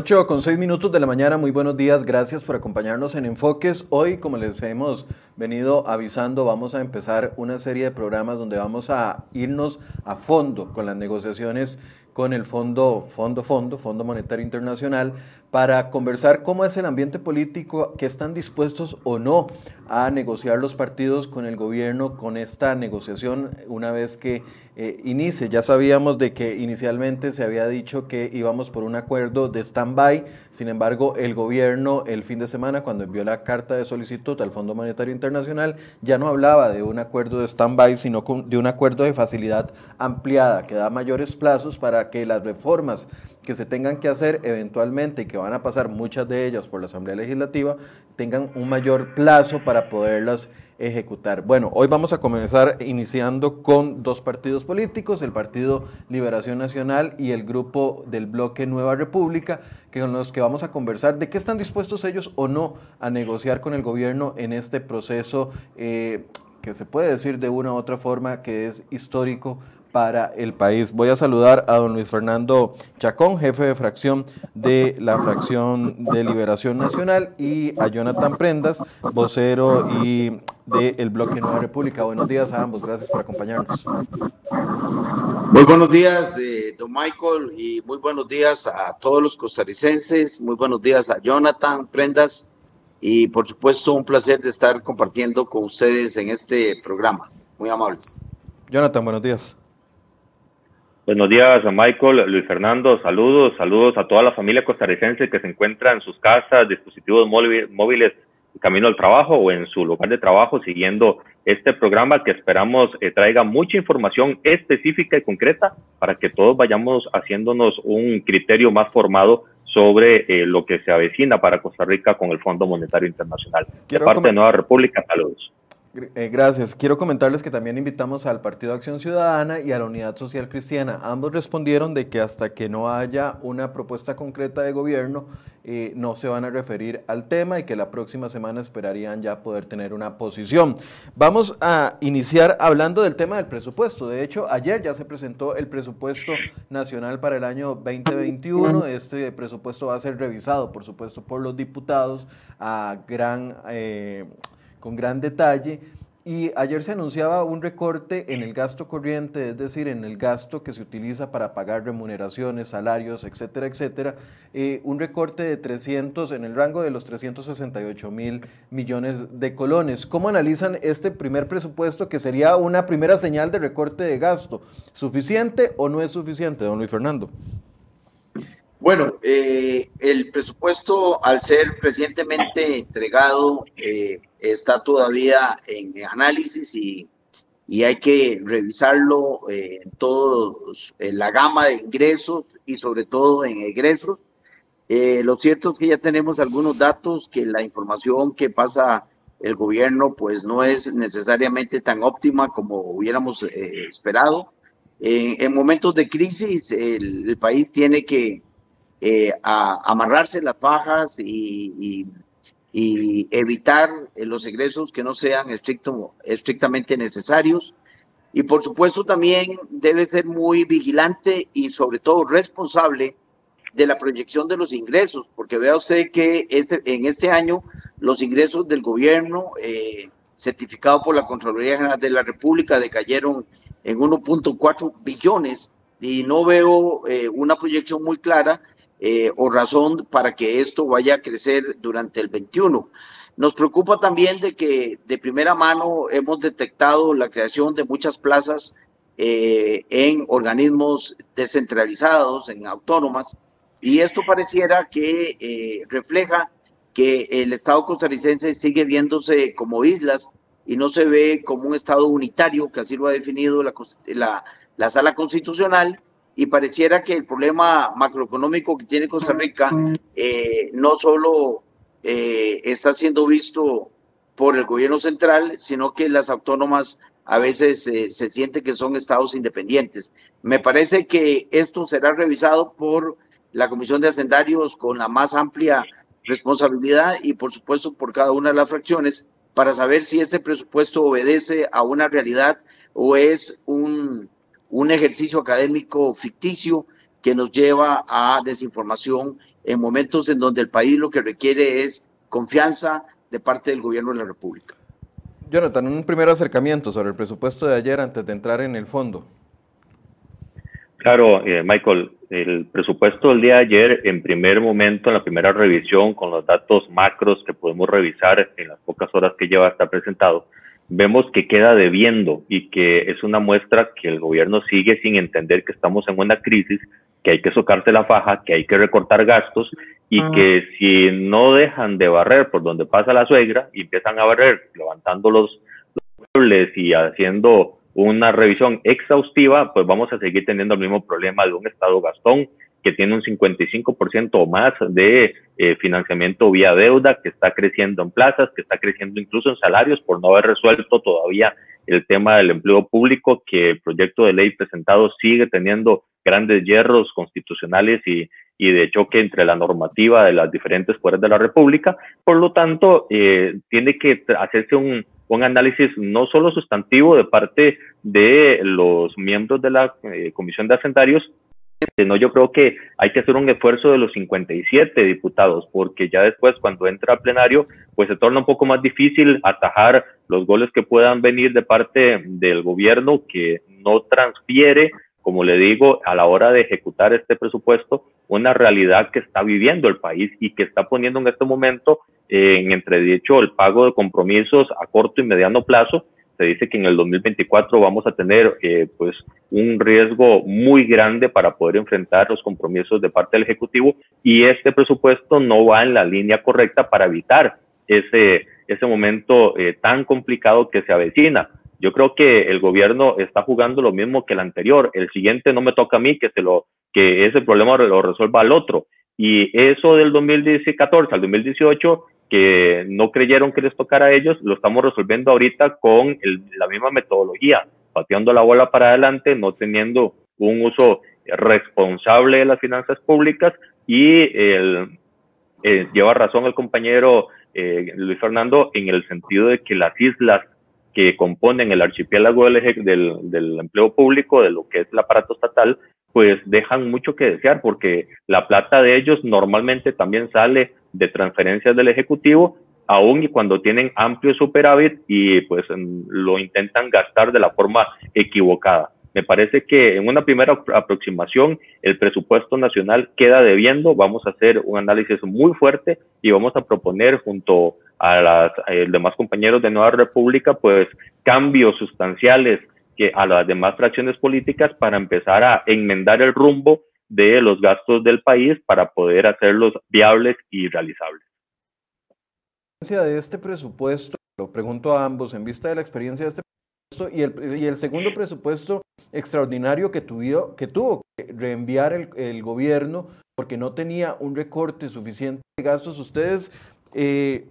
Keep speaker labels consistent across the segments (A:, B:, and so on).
A: 8 con 6 minutos de la mañana, muy buenos días, gracias por acompañarnos en Enfoques. Hoy, como les hemos venido avisando, vamos a empezar una serie de programas donde vamos a irnos a fondo con las negociaciones con el Fondo, Fondo, Fondo, Fondo Monetario Internacional, para conversar cómo es el ambiente político, que están dispuestos o no a negociar los partidos con el gobierno con esta negociación una vez que eh, inicie. Ya sabíamos de que inicialmente se había dicho que íbamos por un acuerdo de stand-by, sin embargo el gobierno el fin de semana cuando envió la carta de solicitud al Fondo Monetario Internacional ya no hablaba de un acuerdo de stand-by, sino de un acuerdo de facilidad ampliada que da mayores plazos para que las reformas que se tengan que hacer eventualmente y que van a pasar muchas de ellas por la Asamblea Legislativa tengan un mayor plazo para poderlas ejecutar. Bueno, hoy vamos a comenzar iniciando con dos partidos políticos, el Partido Liberación Nacional y el grupo del bloque Nueva República, que con los que vamos a conversar de qué están dispuestos ellos o no a negociar con el gobierno en este proceso eh, que se puede decir de una u otra forma que es histórico para el país. Voy a saludar a don Luis Fernando Chacón, jefe de fracción de la fracción de Liberación Nacional, y a Jonathan Prendas, vocero y del bloque Nueva República. Buenos días a ambos, gracias por acompañarnos.
B: Muy buenos días, eh, don Michael, y muy buenos días a todos los costarricenses, muy buenos días a Jonathan Prendas, y por supuesto un placer de estar compartiendo con ustedes en este programa. Muy amables.
A: Jonathan, buenos días.
C: Buenos días a Michael, Luis Fernando, saludos, saludos a toda la familia costarricense que se encuentra en sus casas, dispositivos móviles, camino al trabajo o en su lugar de trabajo siguiendo este programa que esperamos eh, traiga mucha información específica y concreta para que todos vayamos haciéndonos un criterio más formado sobre eh, lo que se avecina para Costa Rica con el Fondo Monetario Internacional. de parte de Nueva República, saludos.
A: Eh, gracias. Quiero comentarles que también invitamos al Partido Acción Ciudadana y a la Unidad Social Cristiana. Ambos respondieron de que hasta que no haya una propuesta concreta de gobierno, eh, no se van a referir al tema y que la próxima semana esperarían ya poder tener una posición. Vamos a iniciar hablando del tema del presupuesto. De hecho, ayer ya se presentó el presupuesto nacional para el año 2021. Este presupuesto va a ser revisado, por supuesto, por los diputados a gran... Eh, con gran detalle. Y ayer se anunciaba un recorte en el gasto corriente, es decir, en el gasto que se utiliza para pagar remuneraciones, salarios, etcétera, etcétera, eh, un recorte de 300, en el rango de los 368 mil millones de colones. ¿Cómo analizan este primer presupuesto que sería una primera señal de recorte de gasto? ¿Suficiente o no es suficiente, don Luis Fernando?
B: Bueno, eh, el presupuesto, al ser recientemente entregado, eh, está todavía en análisis y, y hay que revisarlo eh, en todos, en la gama de ingresos y sobre todo en egresos. lo cierto es que ya tenemos algunos datos que la información que pasa el gobierno pues no es necesariamente tan óptima como hubiéramos esperado. en momentos de crisis el país tiene que eh, amarrarse las fajas y, evitar eh, los egresos que no sean estricto, estrictamente necesarios. Y por supuesto también debe ser muy vigilante y sobre todo responsable de la proyección de los ingresos, porque vea usted que este, en este año los ingresos del gobierno eh, por la Contraloría General de la República decayeron en 1.4 billones y no veo una proyección muy clara eh, o razón para que esto vaya a crecer durante el 21. Nos preocupa también de que de primera mano hemos detectado la creación de muchas plazas eh, en organismos descentralizados, en autónomas, y esto pareciera que eh, refleja que el Estado costarricense sigue viéndose como islas y no se ve como un Estado unitario, que así lo ha definido la, la, la Sala Constitucional, y pareciera que el problema macroeconómico que tiene Costa Rica eh, no solo eh, está siendo visto por el gobierno central, sino que las autónomas a veces eh, se siente que son estados independientes. Me parece que esto será revisado por la Comisión de Hacendarios con la más amplia responsabilidad y por supuesto por cada una de las fracciones para saber si este presupuesto obedece a una realidad o es un un ejercicio académico ficticio que nos lleva a desinformación en momentos en donde el país lo que requiere es confianza de parte del gobierno de la República.
A: Jonathan, un primer acercamiento sobre el presupuesto de ayer antes de entrar en el fondo.
C: Claro, eh, Michael, el presupuesto del día de ayer, en primer momento, en la primera revisión, con los datos macros que podemos revisar en las pocas horas que lleva estar presentado, vemos que queda debiendo y que es una muestra que el gobierno sigue sin entender que estamos en una crisis, que hay que socarse la faja, que hay que recortar gastos y que si no dejan de barrer por donde pasa la suegra y empiezan a barrer levantando los, muebles y haciendo una revisión exhaustiva, pues vamos a seguir teniendo el mismo problema de un Estado gastón que tiene un 55% o más de eh, financiamiento vía deuda, que está creciendo en plazas, que está creciendo incluso en salarios por no haber resuelto todavía el tema del empleo público, que el proyecto de ley presentado sigue teniendo grandes hierros constitucionales y, y de choque entre la normativa de las diferentes poderes de la República. Por lo tanto, eh, tiene que hacerse un, un, análisis no solo sustantivo de parte de los miembros de la eh, Comisión de Hacendarios, no, yo creo que hay que hacer un esfuerzo de los 57 diputados, porque ya después cuando entra a plenario, pues se torna un poco más difícil atajar los goles que puedan venir de parte del gobierno que no transfiere, como le digo, a la hora de ejecutar este presupuesto, una realidad que está viviendo el país y que está poniendo en este momento en entredicho el pago de compromisos a corto y mediano plazo se dice que en el 2024 vamos a tener eh, pues un riesgo muy grande para poder enfrentar los compromisos de parte del Ejecutivo y este presupuesto no va en la línea correcta para evitar ese, ese momento eh, tan complicado que se avecina. Yo creo que el gobierno está jugando lo mismo que el anterior. El siguiente no me toca a mí que se lo que ese problema lo resuelva al otro. Y eso del 2014 al 2018 que no creyeron que les tocara a ellos, lo estamos resolviendo ahorita con la misma metodología, pateando la bola para adelante, no teniendo un uso responsable de las finanzas públicas y el, eh, lleva razón el compañero eh, Luis Fernando en el sentido de que las islas que componen el archipiélago del, del, del empleo público, de lo que es el aparato estatal, pues dejan mucho que desear porque la plata de ellos normalmente también sale de transferencias del Ejecutivo, aún y cuando tienen amplio superávit y pues lo intentan gastar de la forma equivocada. Me parece que en una primera aproximación el presupuesto nacional queda debiendo, vamos a hacer un análisis muy fuerte y vamos a proponer junto a, los demás compañeros de Nueva República pues cambios sustanciales que a las demás fracciones políticas para empezar a enmendar el rumbo de los gastos del país para poder hacerlos viables y realizables.
A: De este presupuesto, lo pregunto a ambos, en vista de la experiencia de este presupuesto y el, y el segundo presupuesto extraordinario que, tuvo que tuvo que reenviar el, el, gobierno porque no tenía un recorte suficiente de gastos, ¿ustedes eh,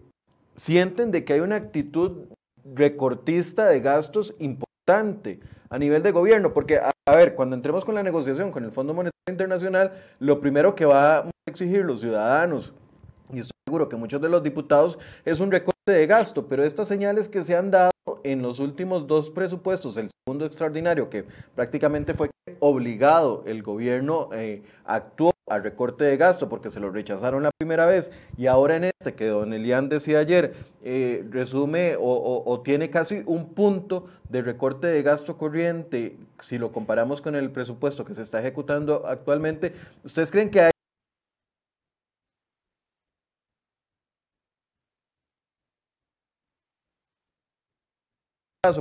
A: sienten de que hay una actitud recortista de gastos importante a nivel de gobierno? Porque, a, ver, cuando entremos con la negociación con el Fondo Monetario Internacional, lo primero que va a exigir los ciudadanos, y estoy seguro que muchos de los diputados, es un recorte de gasto, pero estas señales que se han dado en los últimos dos presupuestos, el segundo extraordinario, que prácticamente fue obligado el gobierno eh, actuó al recorte de gasto porque se lo rechazaron la primera vez y ahora en este que don Elian decía ayer eh, resume o, tiene casi un punto de recorte de gasto corriente si lo comparamos con el presupuesto que se está ejecutando actualmente, ¿ustedes creen que hay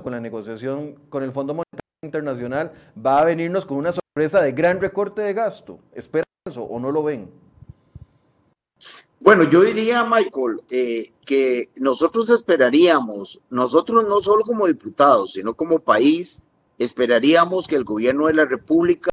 A: con la negociación con el Fondo Monetario Internacional va a venirnos con una sorpresa de gran recorte de gasto. ¿Esperan eso o no lo ven?
B: Bueno, yo diría, Michael, eh, que nosotros esperaríamos, nosotros no solo como diputados, sino como país, esperaríamos que el gobierno de la República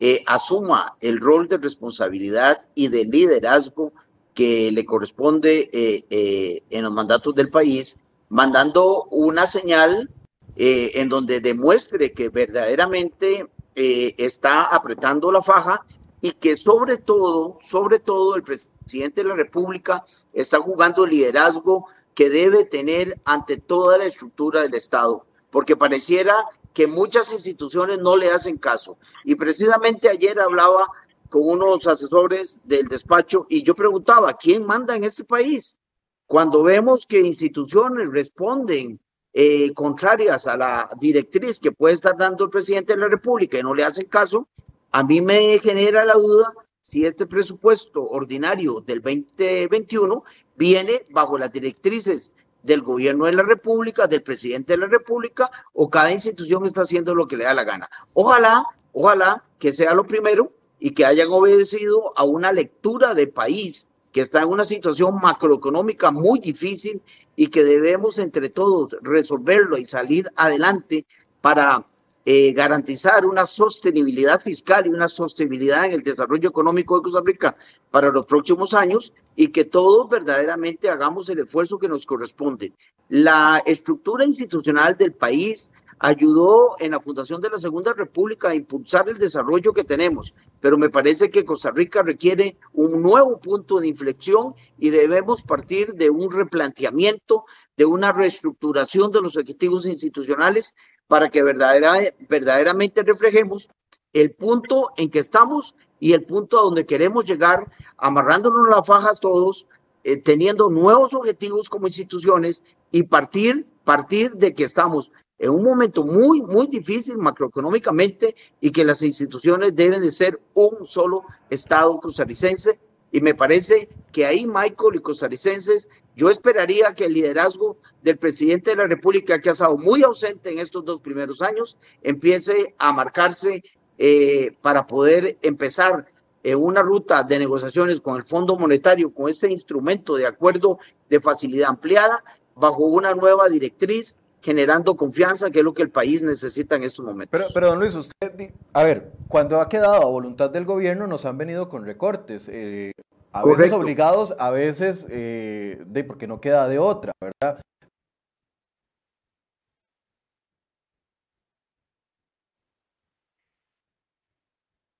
B: eh, asuma el rol de responsabilidad y de liderazgo que le corresponde eh, en los mandatos del país mandando una señal eh, en donde demuestre que verdaderamente eh, está apretando la faja y que sobre todo, sobre todo el presidente de la República está jugando el liderazgo que debe tener ante toda la estructura del Estado, porque pareciera que muchas instituciones no le hacen caso. Y precisamente ayer hablaba con unos asesores del despacho y yo preguntaba, ¿quién manda en este país? Cuando vemos que instituciones responden eh, contrarias a la directriz que puede estar dando el presidente de la República y no le hacen caso, a mí me genera la duda si este presupuesto ordinario del 2021 viene bajo las directrices del gobierno de la República, del presidente de la República, o cada institución está haciendo lo que le da la gana. Ojalá, ojalá que sea lo primero y que hayan obedecido a una lectura de país que está en una situación macroeconómica muy difícil y que debemos entre todos resolverlo y salir adelante para eh, garantizar una sostenibilidad fiscal y una sostenibilidad en el desarrollo económico de Costa Rica para los próximos años y que todos verdaderamente hagamos el esfuerzo que nos corresponde. La estructura institucional del país ayudó en la fundación de la Segunda República a impulsar el desarrollo que tenemos, pero me parece que Costa Rica requiere un nuevo punto de inflexión y debemos partir de un replanteamiento, de una reestructuración de los objetivos institucionales para que verdaderamente reflejemos el punto en que estamos y el punto a donde queremos llegar, amarrándonos las fajas todos, eh, teniendo nuevos objetivos como instituciones y partir, partir de que estamos en un momento muy, muy difícil macroeconómicamente y que las instituciones deben de ser un solo Estado costarricense y me parece que ahí, Michael y costarricenses, yo esperaría que el liderazgo del presidente de la República, que ha estado muy ausente en estos dos primeros años, empiece a marcarse eh, para poder empezar en una ruta de negociaciones con el Fondo Monetario, con este instrumento de acuerdo de facilidad ampliada, bajo una nueva directriz generando confianza, que es lo que el país necesita en estos momentos.
A: Pero, pero don Luis, usted, a ver, cuando ha quedado a voluntad del gobierno, nos han venido con recortes, eh, a veces obligados, a veces eh, de porque no queda de otra, ¿verdad?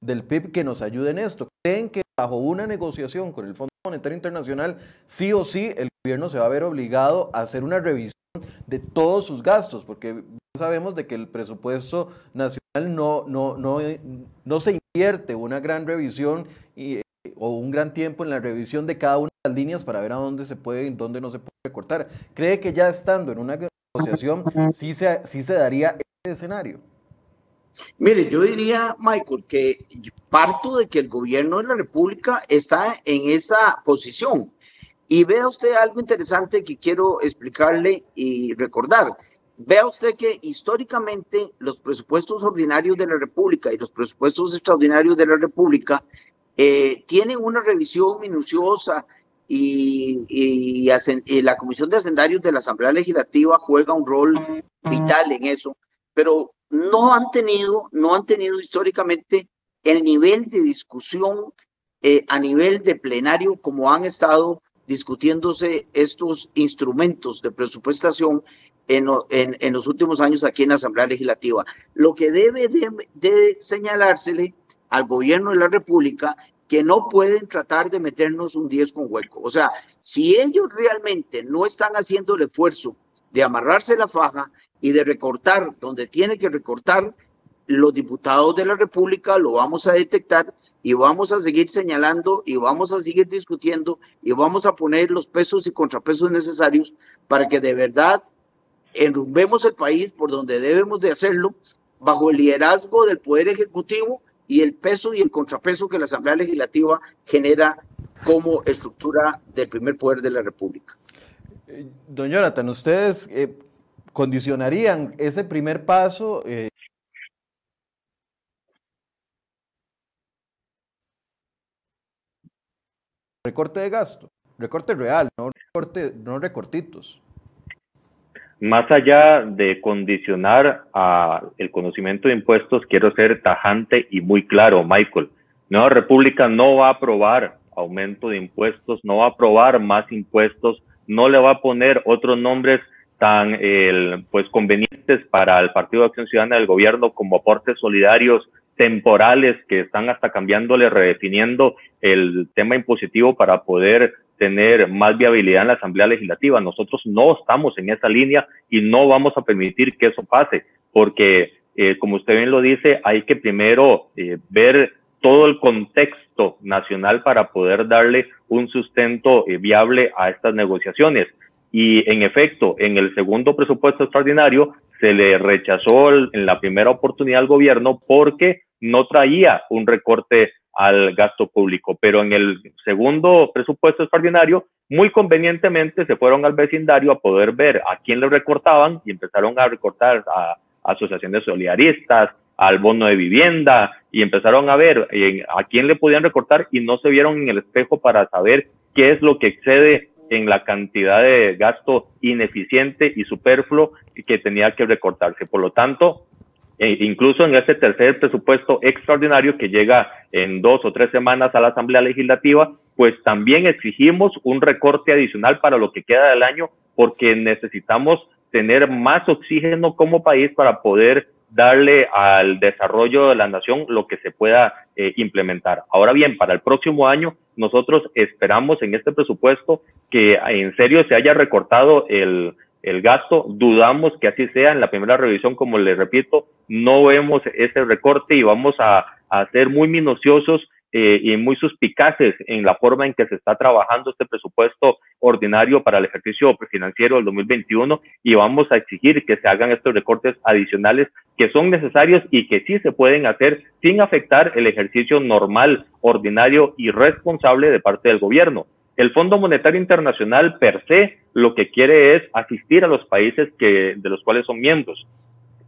A: del PIB que nos ayude en esto. ¿Creen que bajo una negociación con el Fondo Monetario Internacional, sí o sí el gobierno se va a ver obligado a hacer una revisión de todos sus gastos, porque sabemos de que el presupuesto nacional no, no, no, no se invierte una gran revisión y, o un gran tiempo en la revisión de cada una de las líneas para ver a dónde se puede y dónde no se puede cortar. ¿Cree que ya estando en una negociación sí se, sí se daría ese escenario?
B: Mire, yo diría, Michael, que parto de que el gobierno de la República está en esa posición. Y vea usted algo interesante que quiero explicarle y recordar. Vea usted que históricamente los presupuestos ordinarios de la República y los presupuestos extraordinarios de la República eh, tienen una revisión minuciosa y, y, la Comisión de Hacendarios de la Asamblea Legislativa juega un rol vital en eso, pero no han tenido, no han tenido históricamente el nivel de discusión eh, a nivel de plenario como han estado discutiéndose estos instrumentos de presupuestación en, en, los últimos años aquí en la Asamblea Legislativa. Lo que debe de, señalársele al gobierno de la República que no pueden tratar de meternos un 10 con hueco. O sea, si ellos realmente no están haciendo el esfuerzo de amarrarse la faja y de recortar donde tiene que recortar, los diputados de la República lo vamos a detectar y vamos a seguir señalando y vamos a seguir discutiendo y vamos a poner los pesos y contrapesos necesarios para que de verdad enrumbemos el país por donde debemos de hacerlo bajo el liderazgo del Poder Ejecutivo y el peso y el contrapeso que la Asamblea Legislativa genera como estructura del primer poder de la República.
A: Eh, don Jonathan, ustedes eh, condicionarían ese primer paso eh, recorte de gasto, recorte real, no recorte, no recortitos.
C: Más allá de condicionar a el conocimiento de impuestos, quiero ser tajante y muy claro, Michael. Nueva República no va a aprobar aumento de impuestos, no va a aprobar más impuestos, no le va a poner otros nombres tan pues convenientes para el Partido de Acción Ciudadana del gobierno como aportes solidarios temporales que están hasta cambiándole, redefiniendo el tema impositivo para poder tener más viabilidad en la Asamblea Legislativa. Nosotros no estamos en esa línea y no vamos a permitir que eso pase, porque, eh, como usted bien lo dice, hay que primero eh, ver todo el contexto nacional para poder darle un sustento eh, viable a estas negociaciones. Y en efecto, en el segundo presupuesto extraordinario se le rechazó en la primera oportunidad al gobierno porque no traía un recorte al gasto público. Pero en el segundo presupuesto extraordinario, muy convenientemente se fueron al vecindario a poder ver a quién le recortaban y empezaron a recortar a asociaciones solidaristas, al bono de vivienda y empezaron a ver a quién le podían recortar y no se vieron en el espejo para saber qué es lo que excede en la cantidad de gasto ineficiente y superfluo que tenía que recortarse. Por lo tanto, e incluso en este tercer presupuesto extraordinario que llega en dos o tres semanas a la Asamblea Legislativa, pues también exigimos un recorte adicional para lo que queda del año porque necesitamos tener más oxígeno como país para poder darle al desarrollo de la nación lo que se pueda eh, implementar. Ahora bien, para el próximo año, nosotros esperamos en este presupuesto que en serio se haya recortado el, el gasto. Dudamos que así sea. En la primera revisión, como les repito, no vemos ese recorte y vamos a, a ser muy minuciosos eh, y muy suspicaces en la forma en que se está trabajando este presupuesto ordinario para el ejercicio financiero del 2021 y vamos a exigir que se hagan estos recortes adicionales que son necesarios y que sí se pueden hacer sin afectar el ejercicio normal, ordinario y responsable de parte del gobierno. El Fondo Monetario Internacional per se lo que quiere es asistir a los países que, de los cuales son miembros,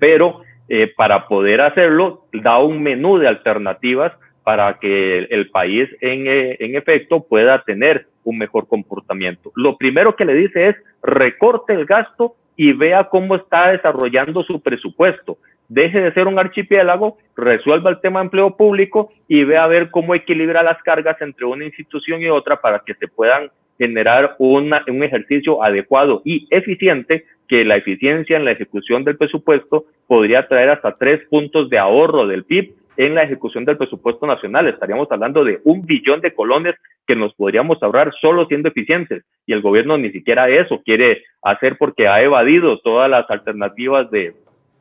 C: pero eh, para poder hacerlo da un menú de alternativas para que el país en, eh, en, efecto pueda tener un mejor comportamiento. Lo primero que le dice es recorte el gasto y vea cómo está desarrollando su presupuesto. Deje de ser un archipiélago, resuelva el tema de empleo público y vea a ver cómo equilibra las cargas entre una institución y otra para que se puedan generar una, un ejercicio adecuado y eficiente, que la eficiencia en la ejecución del presupuesto podría traer hasta tres puntos de ahorro del PIB en la ejecución del presupuesto nacional. Estaríamos hablando de un billón de colones que nos podríamos ahorrar solo siendo eficientes. Y el gobierno ni siquiera eso quiere hacer porque ha evadido todas las alternativas de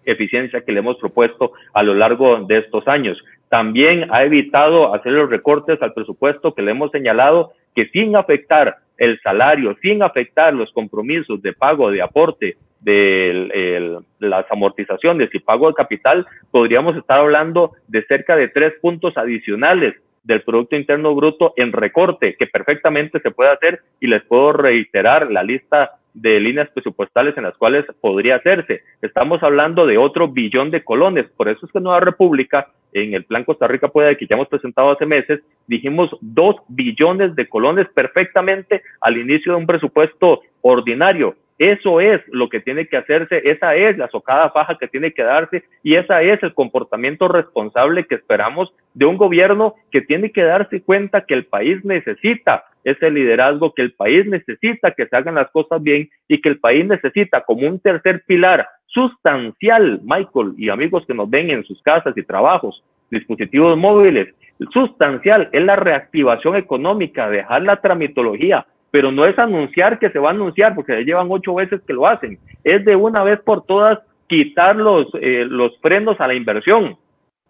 C: eficiencia que le hemos propuesto a lo largo de estos años. También ha evitado hacer los recortes al presupuesto que le hemos señalado que sin afectar el salario, sin afectar los compromisos de pago de aporte de las amortizaciones y pago de capital, podríamos estar hablando de cerca de tres puntos adicionales del Producto Interno Bruto en recorte, que perfectamente se puede hacer y les puedo reiterar la lista de líneas presupuestales en las cuales podría hacerse. Estamos hablando de otro billón de colones, por eso es que Nueva República, en el Plan Costa Rica puede que ya hemos presentado hace meses, dijimos dos billones de colones perfectamente al inicio de un presupuesto ordinario. Eso es lo que tiene que hacerse, esa es la socada faja que tiene que darse y esa es el comportamiento responsable que esperamos de un gobierno que tiene que darse cuenta que el país necesita ese liderazgo, que el país necesita que se hagan las cosas bien y que el país necesita como un tercer pilar sustancial, Michael y amigos que nos ven en sus casas y trabajos, dispositivos móviles, sustancial es la reactivación económica, dejar la tramitología, pero no es anunciar que se va a anunciar, porque llevan ocho veces que lo hacen, es de una vez por todas quitar los, eh, los frenos a la inversión,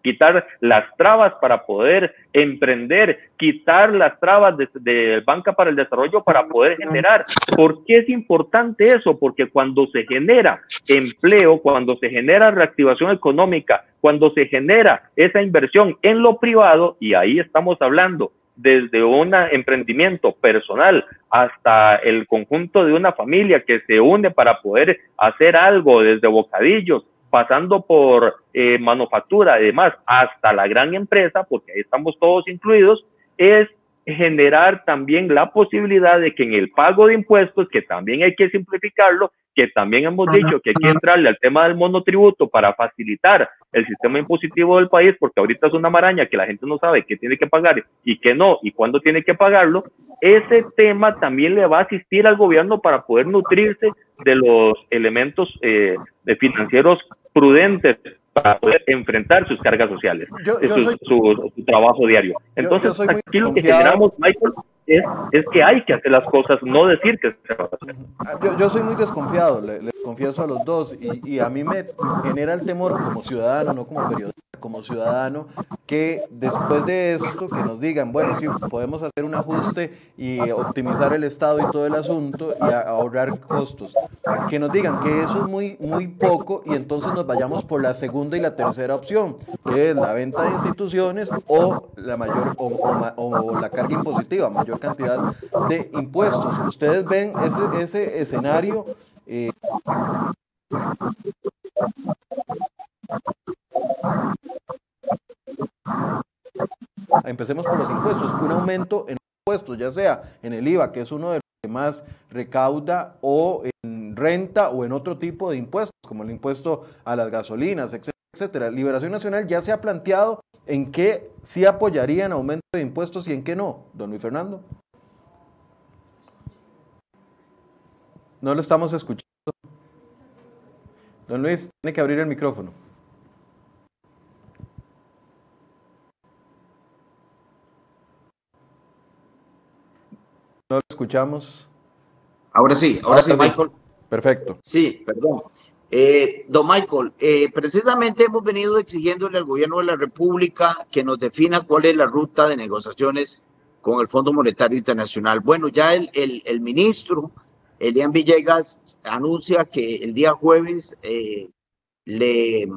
C: quitar las trabas para poder emprender, quitar las trabas de, de, Banca para el Desarrollo para poder generar. ¿Por qué es importante eso? Porque cuando se genera empleo, cuando se genera reactivación económica, cuando se genera esa inversión en lo privado, y ahí estamos hablando desde un emprendimiento personal hasta el conjunto de una familia que se une para poder hacer algo desde bocadillos, pasando por eh, manufactura, además hasta la gran empresa, porque ahí estamos todos incluidos, es generar también la posibilidad de que en el pago de impuestos, que también hay que simplificarlo, que también hemos dicho que hay que entrarle al tema del monotributo para facilitar el sistema impositivo del país, porque ahorita es una maraña que la gente no sabe qué tiene que pagar y qué no, y cuándo tiene que pagarlo, ese tema también le va a asistir al gobierno para poder nutrirse de los elementos eh, financieros prudentes para poder enfrentar sus cargas sociales, su, trabajo diario. Entonces, aquí lo que generamos, Michael, es, que hay que hacer las cosas, no decir que se va a hacer.
A: Yo, yo soy muy desconfiado, les confieso a los dos, y, y, a mí me genera el temor como ciudadano, no como periodista, como ciudadano que después de esto, que nos digan, bueno, sí, podemos hacer un ajuste y optimizar el Estado y todo el asunto y ahorrar costos. Que nos digan que eso es muy, muy poco y entonces nos vayamos por la segunda y la tercera opción, que es la venta de instituciones o la mayor o, la carga impositiva, mayor cantidad de impuestos. Ustedes ven ese, ese escenario. Eh, Empecemos por los impuestos. Un aumento en impuestos, ya sea en el IVA, que es uno de los que más recauda, o en renta o en otro tipo de impuestos, como el impuesto a las gasolinas, etcétera, etcétera. Liberación Nacional ya se ha planteado en qué sí apoyaría en aumento de impuestos y en qué no, don Luis Fernando. No lo estamos escuchando. Don Luis, tiene que abrir el micrófono. Escuchamos.
B: Ahora sí, ahora, sí, Michael.
A: Perfecto.
B: Sí, perdón. Eh, don Michael, eh, precisamente hemos venido exigiéndole al gobierno de la República que nos defina cuál es la ruta de negociaciones con el Fondo Monetario Internacional. Bueno, ya el, el, ministro Elian Villegas anuncia que el día jueves eh, le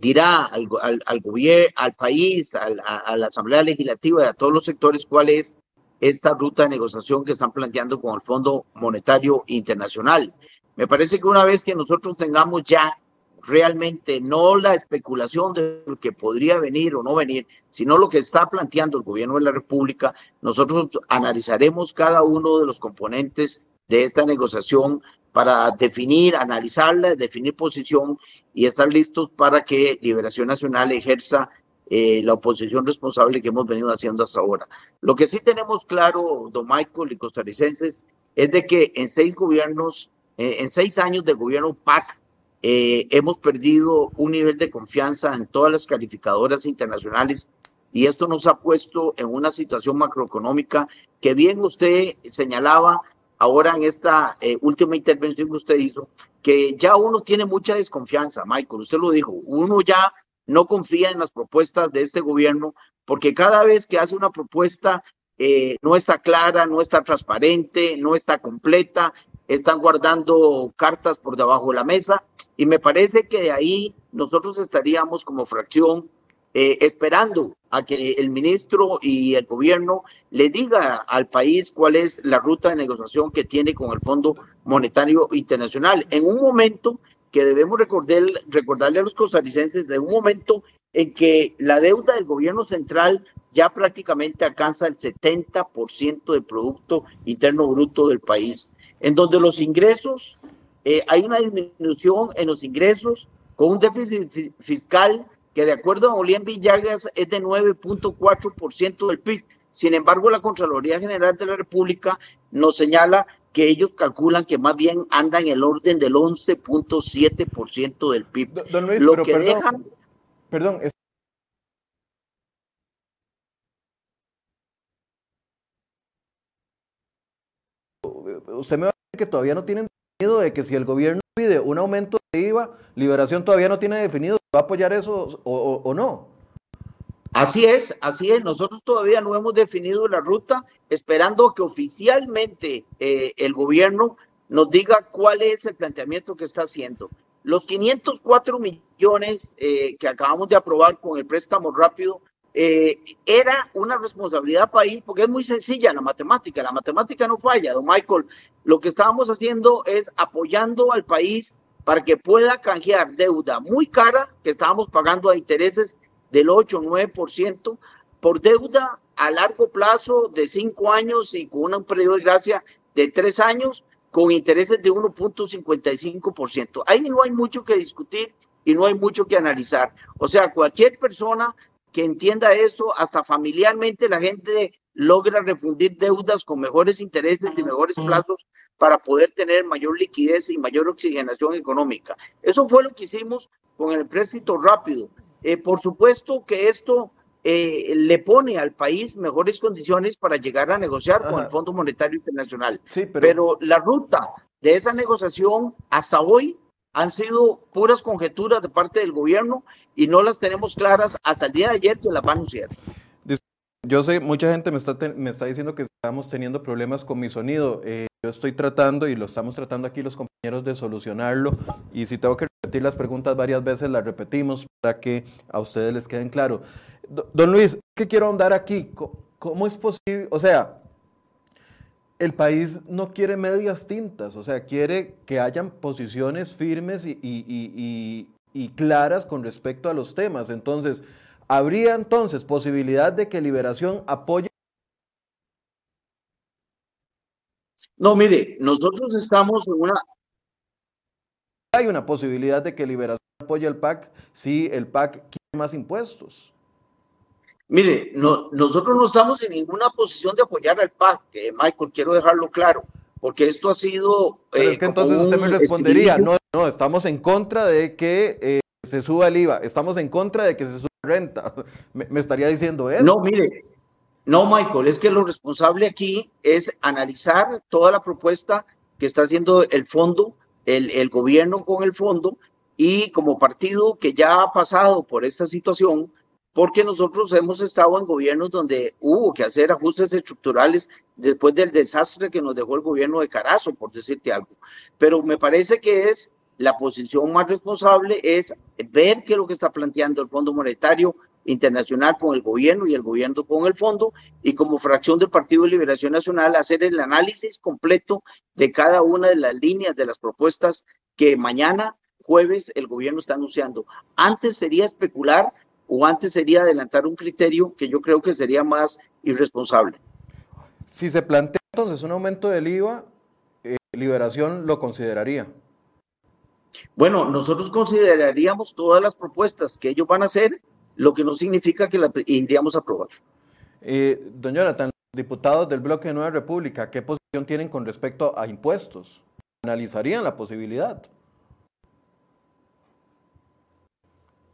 B: dirá al, al, gobierno, al país, a, a, la Asamblea Legislativa y a todos los sectores cuál es esta ruta de negociación que están planteando con el Fondo Monetario Internacional. Me parece que una vez que nosotros tengamos ya realmente no la especulación de lo que podría venir o no venir, sino lo que está planteando el gobierno de la República, nosotros analizaremos cada uno de los componentes de esta negociación para definir, analizarla, definir posición y estar listos para que Liberación Nacional ejerza eh, la oposición responsable que hemos venido haciendo hasta ahora. Lo que sí tenemos claro, don Michael y costarricenses, es de que en seis gobiernos, eh, en seis años de gobierno PAC, eh, hemos perdido un nivel de confianza en todas las calificadoras internacionales y esto nos ha puesto en una situación macroeconómica que bien usted señalaba ahora en esta última intervención que usted hizo, que ya uno tiene mucha desconfianza, Michael, usted lo dijo, uno ya no confía en las propuestas de este gobierno porque cada vez que hace una propuesta eh, no está clara, no está transparente, no está completa, están guardando cartas por debajo de la mesa y me parece que de ahí nosotros estaríamos como fracción eh, esperando a que el ministro y el gobierno le diga al país cuál es la ruta de negociación que tiene con el Fondo Monetario Internacional. En un momento que debemos recordar, recordarle a los costarricenses de un momento en que la deuda del gobierno central ya prácticamente alcanza el 70% del Producto Interno Bruto del país, en donde los ingresos, eh, hay una disminución en los ingresos con un déficit fiscal que de acuerdo a Olien Villagas es de 9.4% del PIB. Sin embargo, la Contraloría General de la República nos señala que ellos calculan que más bien anda en el orden del 11.7% del PIB.
A: Don Luis, Lo que perdón, perdón usted me va a decir que todavía no tienen definido de que si el gobierno pide un aumento de IVA, Liberación todavía no tiene definido si va a apoyar eso o, o no.
B: Así es, así es. Nosotros todavía no hemos definido la ruta, esperando que oficialmente eh, el gobierno nos diga cuál es el planteamiento que está haciendo. Los 504 millones eh, que acabamos de aprobar con el préstamo rápido eh, era una responsabilidad país porque es muy sencilla la matemática. La matemática no falla, don Michael. Lo que estábamos haciendo es apoyando al país para que pueda canjear deuda muy cara que estábamos pagando a intereses del 8 o 9% por deuda a largo plazo de 5 años y con un periodo de gracia de 3 años con intereses de 1.55%. Ahí no hay mucho que discutir y no hay mucho que analizar. O sea, cualquier persona que entienda eso, hasta familiarmente la gente logra refundir deudas con mejores intereses y mejores plazos para poder tener mayor liquidez y mayor oxigenación económica. Eso fue lo que hicimos con el préstamo rápido. Eh, por supuesto que esto eh, le pone al país mejores condiciones para llegar a negociar con el Fondo Monetario Internacional. pero... la ruta de esa negociación hasta hoy han sido puras conjeturas de parte del gobierno y no las tenemos claras hasta el día de ayer que las van a anunciar.
A: Yo sé, mucha gente me está, me está diciendo que estamos teniendo problemas con mi sonido. Eh, yo estoy tratando y lo estamos tratando aquí los compañeros de solucionarlo. Y si tengo que las preguntas varias veces, las repetimos para que a ustedes les queden claro. Don Luis, ¿qué quiero ahondar aquí? ¿Cómo es posible? O sea, el país no quiere medias tintas, o sea, quiere que hayan posiciones firmes y, y claras con respecto a los temas. Entonces, ¿Habría entonces posibilidad de que Liberación apoye?
B: No, mire, nosotros estamos en una...
A: Hay una posibilidad de que Liberación apoye el PAC si el PAC quiere más impuestos.
B: Mire, no, nosotros no estamos en ninguna posición de apoyar al PAC, Michael, quiero dejarlo claro, porque esto ha sido...
A: Pero es que eh, entonces usted me respondería, no, no, estamos en contra de que eh, se suba el IVA, estamos en contra de que se suba renta. ¿Me, estaría diciendo eso?
B: No, mire, no, Michael, es que lo responsable aquí es analizar toda la propuesta que está haciendo el fondo, el, gobierno con el fondo, y como partido que ya ha pasado por esta situación, porque nosotros hemos estado en gobiernos donde hubo que hacer ajustes estructurales después del desastre que nos dejó el gobierno de Carazo, por decirte algo. Pero me parece que es la posición más responsable es ver qué es lo que está planteando el Fondo Monetario Internacional con el gobierno y el gobierno con el fondo y como fracción del Partido de Liberación Nacional hacer el análisis completo de cada una de las líneas de las propuestas que mañana jueves el gobierno está anunciando. Antes sería especular o antes sería adelantar un criterio que yo creo que sería más irresponsable.
A: Si se plantea entonces un aumento del IVA, eh, Liberación lo consideraría.
B: Bueno, nosotros consideraríamos todas las propuestas que ellos van a hacer, lo que no significa que las iríamos a aprobar.
A: Eh, don Jonathan, diputados del bloque de Nueva República, ¿qué posición tienen con respecto a impuestos? ¿Analizarían la posibilidad?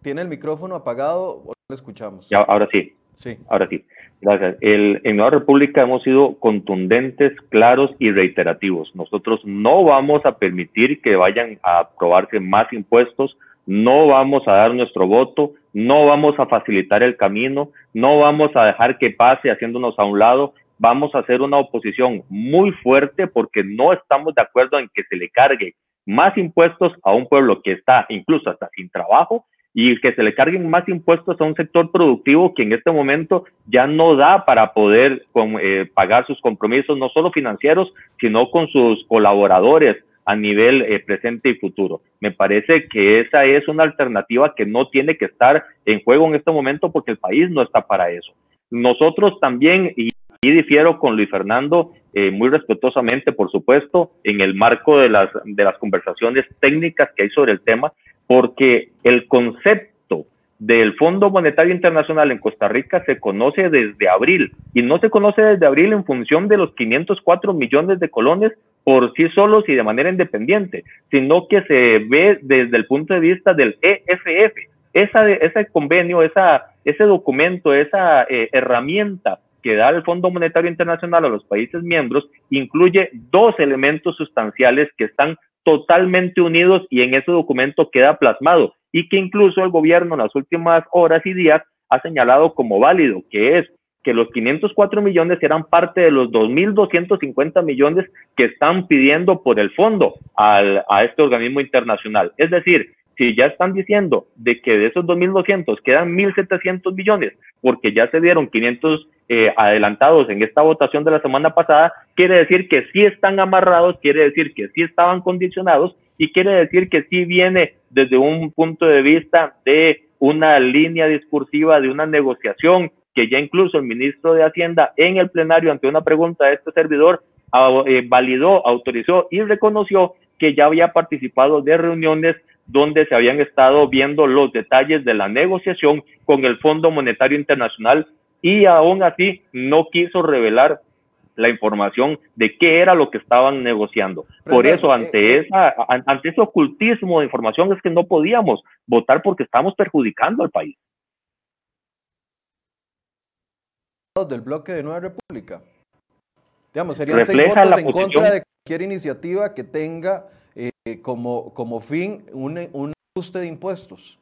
A: ¿Tiene el micrófono apagado o no lo escuchamos?
C: Ya, ahora sí. Sí. Ahora sí. Gracias. El, en Nueva República hemos sido contundentes, claros y reiterativos. Nosotros no vamos a permitir que vayan a aprobarse más impuestos, no vamos a dar nuestro voto, no vamos a facilitar el camino, no vamos a dejar que pase haciéndonos a un lado. Vamos a hacer una oposición muy fuerte porque no estamos de acuerdo en que se le cargue más impuestos a un pueblo que está incluso hasta sin trabajo y que se le carguen más impuestos a un sector productivo que en este momento ya no da para poder eh, pagar sus compromisos, no solo financieros, sino con sus colaboradores a nivel eh, presente y futuro. Me parece que esa es una alternativa que no tiene que estar en juego en este momento porque el país no está para eso. Nosotros también, y aquí difiero con Luis Fernando, eh, muy respetuosamente, por supuesto, en el marco de las, de las conversaciones técnicas que hay sobre el tema, porque el concepto del Fondo Monetario Internacional en Costa Rica se conoce desde abril y no se conoce desde abril en función de los 504 millones de colones por sí solos y de manera independiente, sino que se ve desde el punto de vista del EFF. Ese convenio, ese documento, esa eh, herramienta que da el Fondo Monetario Internacional a los países miembros incluye dos elementos sustanciales que están totalmente unidos y en ese documento queda plasmado y que incluso el gobierno en las últimas horas y días ha señalado como válido, que es que los 504 millones eran parte de los 2.250 millones que están pidiendo por el fondo al, a este organismo internacional. Es decir, si ya están diciendo de que de esos 2.200 quedan 1.700 millones, porque ya se dieron 500 eh, adelantados en esta votación de la semana pasada, quiere decir que sí están amarrados, quiere decir que sí estaban condicionados y quiere decir que sí viene desde un punto de vista de una línea discursiva, de una negociación que ya incluso el ministro de Hacienda en el plenario ante una pregunta de este servidor eh, validó, autorizó y reconoció que ya había participado de reuniones donde se habían estado viendo los detalles de la negociación con el Fondo Monetario Internacional y aún así no quiso revelar la información de qué era lo que estaban negociando. Por eso, ante, eh, eh, esa, ante ese ocultismo de información es que no podíamos votar porque estamos perjudicando al país.
A: Del bloque de Nueva República. Digamos, serían seis votos en contra de cualquier iniciativa que tenga eh, como, como fin un, un ajuste de impuestos.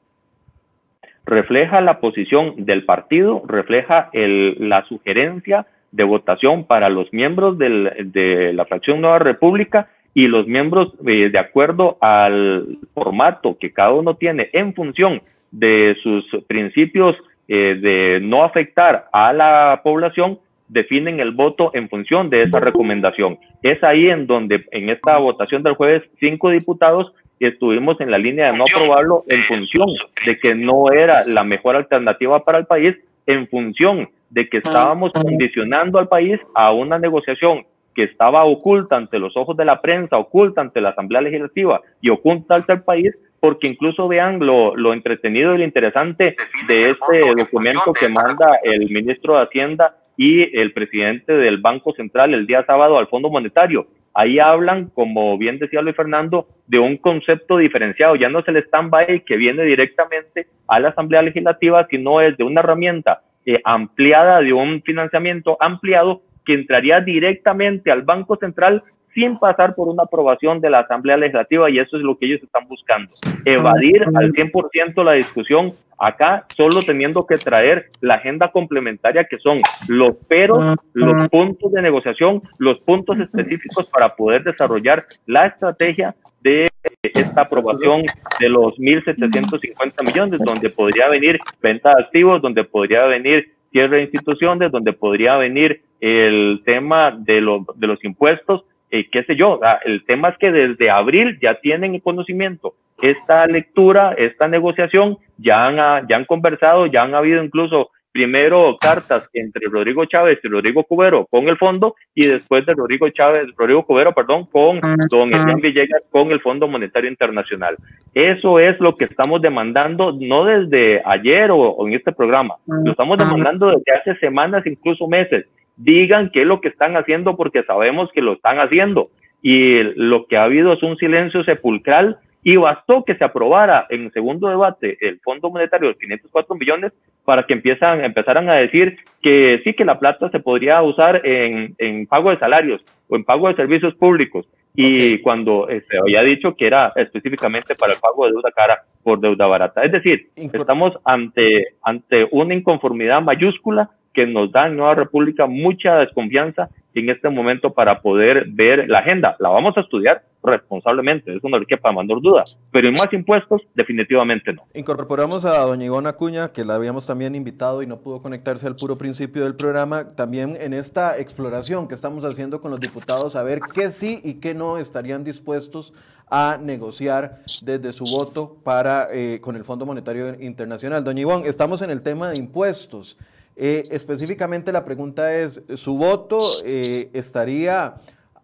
C: Refleja la posición del partido, refleja el, la sugerencia de votación para los miembros del, de la fracción Nueva República y los miembros eh, de acuerdo al formato que cada uno tiene en función de sus principios eh, de no afectar a la población, definen el voto en función de esa recomendación. Es ahí en donde en esta votación del jueves cinco diputados estuvimos en la línea de no aprobarlo en función de que no era la mejor alternativa para el país, en función de que estábamos condicionando al país a una negociación que estaba oculta ante los ojos de la prensa, oculta ante la Asamblea Legislativa y oculta ante el país, porque incluso vean lo, lo entretenido y lo interesante de este documento que manda el ministro de Hacienda y el presidente del Banco Central el día sábado al Fondo Monetario. Ahí hablan, como bien decía Luis Fernando, de un concepto diferenciado. Ya no es el stand-by que viene directamente a la Asamblea Legislativa, sino es de una herramienta eh, ampliada, de un financiamiento ampliado que entraría directamente al Banco Central sin pasar por una aprobación de la Asamblea Legislativa y eso es lo que ellos están buscando. Evadir al 100% la discusión acá, solo teniendo que traer la agenda complementaria que son los peros, los puntos de negociación, los puntos específicos para poder desarrollar la estrategia de esta aprobación de los 1.750 millones, donde podría venir venta de activos, donde podría venir cierre de instituciones, donde podría venir el tema de, de los impuestos, eh, qué sé yo, el tema es que desde abril ya tienen conocimiento. Esta lectura, esta negociación, ya han, ya han conversado, ya han habido incluso primero cartas entre Rodrigo Chávez y Rodrigo Cubero con el fondo y después de Rodrigo Chávez, Rodrigo Cubero, perdón, con don Elian Villegas con el Fondo Monetario Internacional. Eso es lo que estamos demandando, no desde ayer o, o en este programa, lo estamos demandando desde hace semanas, incluso meses digan qué es lo que están haciendo porque sabemos que lo están haciendo. Y lo que ha habido es un silencio sepulcral y bastó que se aprobara en segundo debate el Fondo Monetario de 504 millones para que empiezan, empezaran a decir que sí que la plata se podría usar en, en pago de salarios o en pago de servicios públicos. Y cuando se este, había dicho que era específicamente para el pago de deuda cara por deuda barata. Es decir, estamos ante, ante una inconformidad mayúscula que nos da en Nueva República mucha desconfianza en este momento para poder ver la agenda. La vamos a estudiar responsablemente, eso no le para mandar dudas, pero en más impuestos definitivamente no.
A: Incorporamos a doña Ivona Acuña, que la habíamos también invitado y no pudo conectarse al puro principio del programa, también en esta exploración que estamos haciendo con los diputados, a ver qué sí y qué no estarían dispuestos a negociar desde su voto para eh, con el Fondo Monetario Internacional. Doña Ivona, estamos en el tema de impuestos. Eh, específicamente la pregunta es, ¿su voto eh, estaría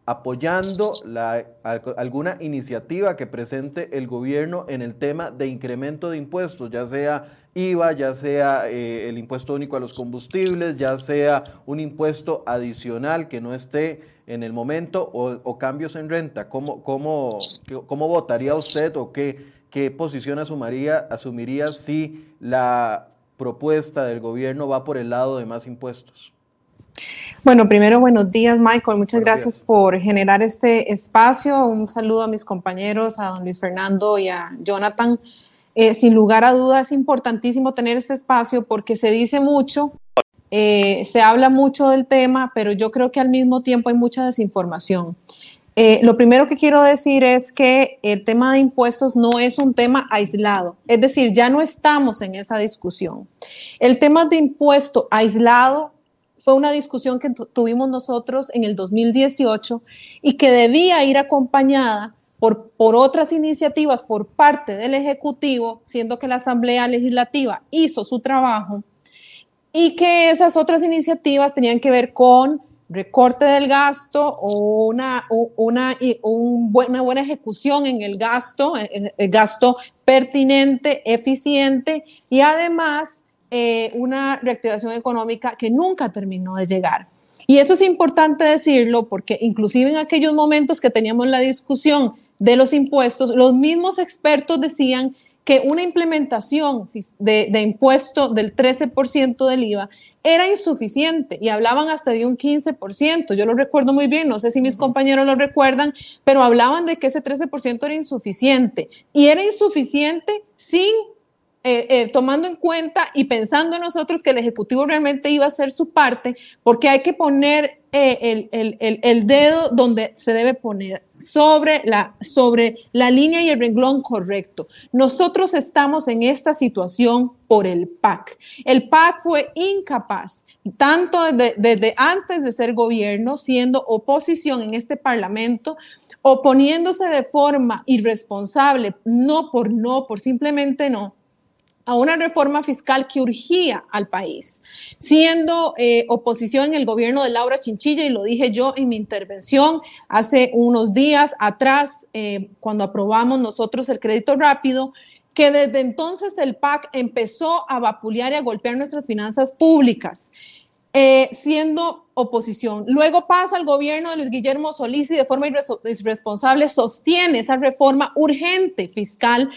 A: apoyando alguna iniciativa que presente el gobierno en el tema de incremento de impuestos, ya sea IVA, ya sea eh, el impuesto único a los combustibles, ya sea un impuesto adicional que no esté en el momento o, cambios en renta? ¿Cómo, cómo, cómo votaría usted o qué, qué posición asumiría, asumiría si la propuesta del gobierno va por el lado de más impuestos?
D: Bueno, primero buenos días, Michael. Muchas gracias por generar este espacio. Un saludo a mis compañeros, a don Luis Fernando y a Jonathan. Eh, sin lugar a dudas, es importantísimo tener este espacio porque se dice mucho, eh, se habla mucho del tema, pero yo creo que al mismo tiempo hay mucha desinformación. Eh, lo primero que quiero decir es que el tema de impuestos no es un tema aislado, es decir, ya no estamos en esa discusión. El tema de impuesto aislado fue una discusión que tuvimos nosotros en el 2018 y que debía ir acompañada por, por otras iniciativas por parte del Ejecutivo, siendo que la Asamblea Legislativa hizo su trabajo y que esas otras iniciativas tenían que ver con recorte del gasto o una, una, buena, buena ejecución en el gasto, el gasto pertinente, eficiente y además eh, una reactivación económica que nunca terminó de llegar. Y eso es importante decirlo porque inclusive en aquellos momentos que teníamos la discusión de los impuestos, los mismos expertos decían que una implementación de, de impuesto del 13% del IVA era insuficiente y hablaban hasta de un 15%. Yo lo recuerdo muy bien, no sé si mis compañeros lo recuerdan, pero hablaban de que ese 13% era insuficiente y era insuficiente sin eh, eh, tomando en cuenta y pensando en nosotros que el Ejecutivo realmente iba a hacer su parte, porque hay que poner eh, el, dedo donde se debe poner, sobre la, sobre la línea y el renglón correcto. Nosotros estamos en esta situación por el PAC. El PAC fue incapaz, tanto desde antes de ser gobierno, siendo oposición en este Parlamento, oponiéndose de forma irresponsable, no por no, por simplemente no, a una reforma fiscal que urgía al país, siendo eh, oposición en el gobierno de Laura Chinchilla, y lo dije yo en mi intervención hace unos días atrás, eh, cuando aprobamos nosotros el crédito rápido, que desde entonces el PAC empezó a vapulear y a golpear nuestras finanzas públicas. Eh, siendo oposición. Luego pasa el gobierno de Luis Guillermo Solís y de forma irresponsable sostiene esa reforma urgente fiscal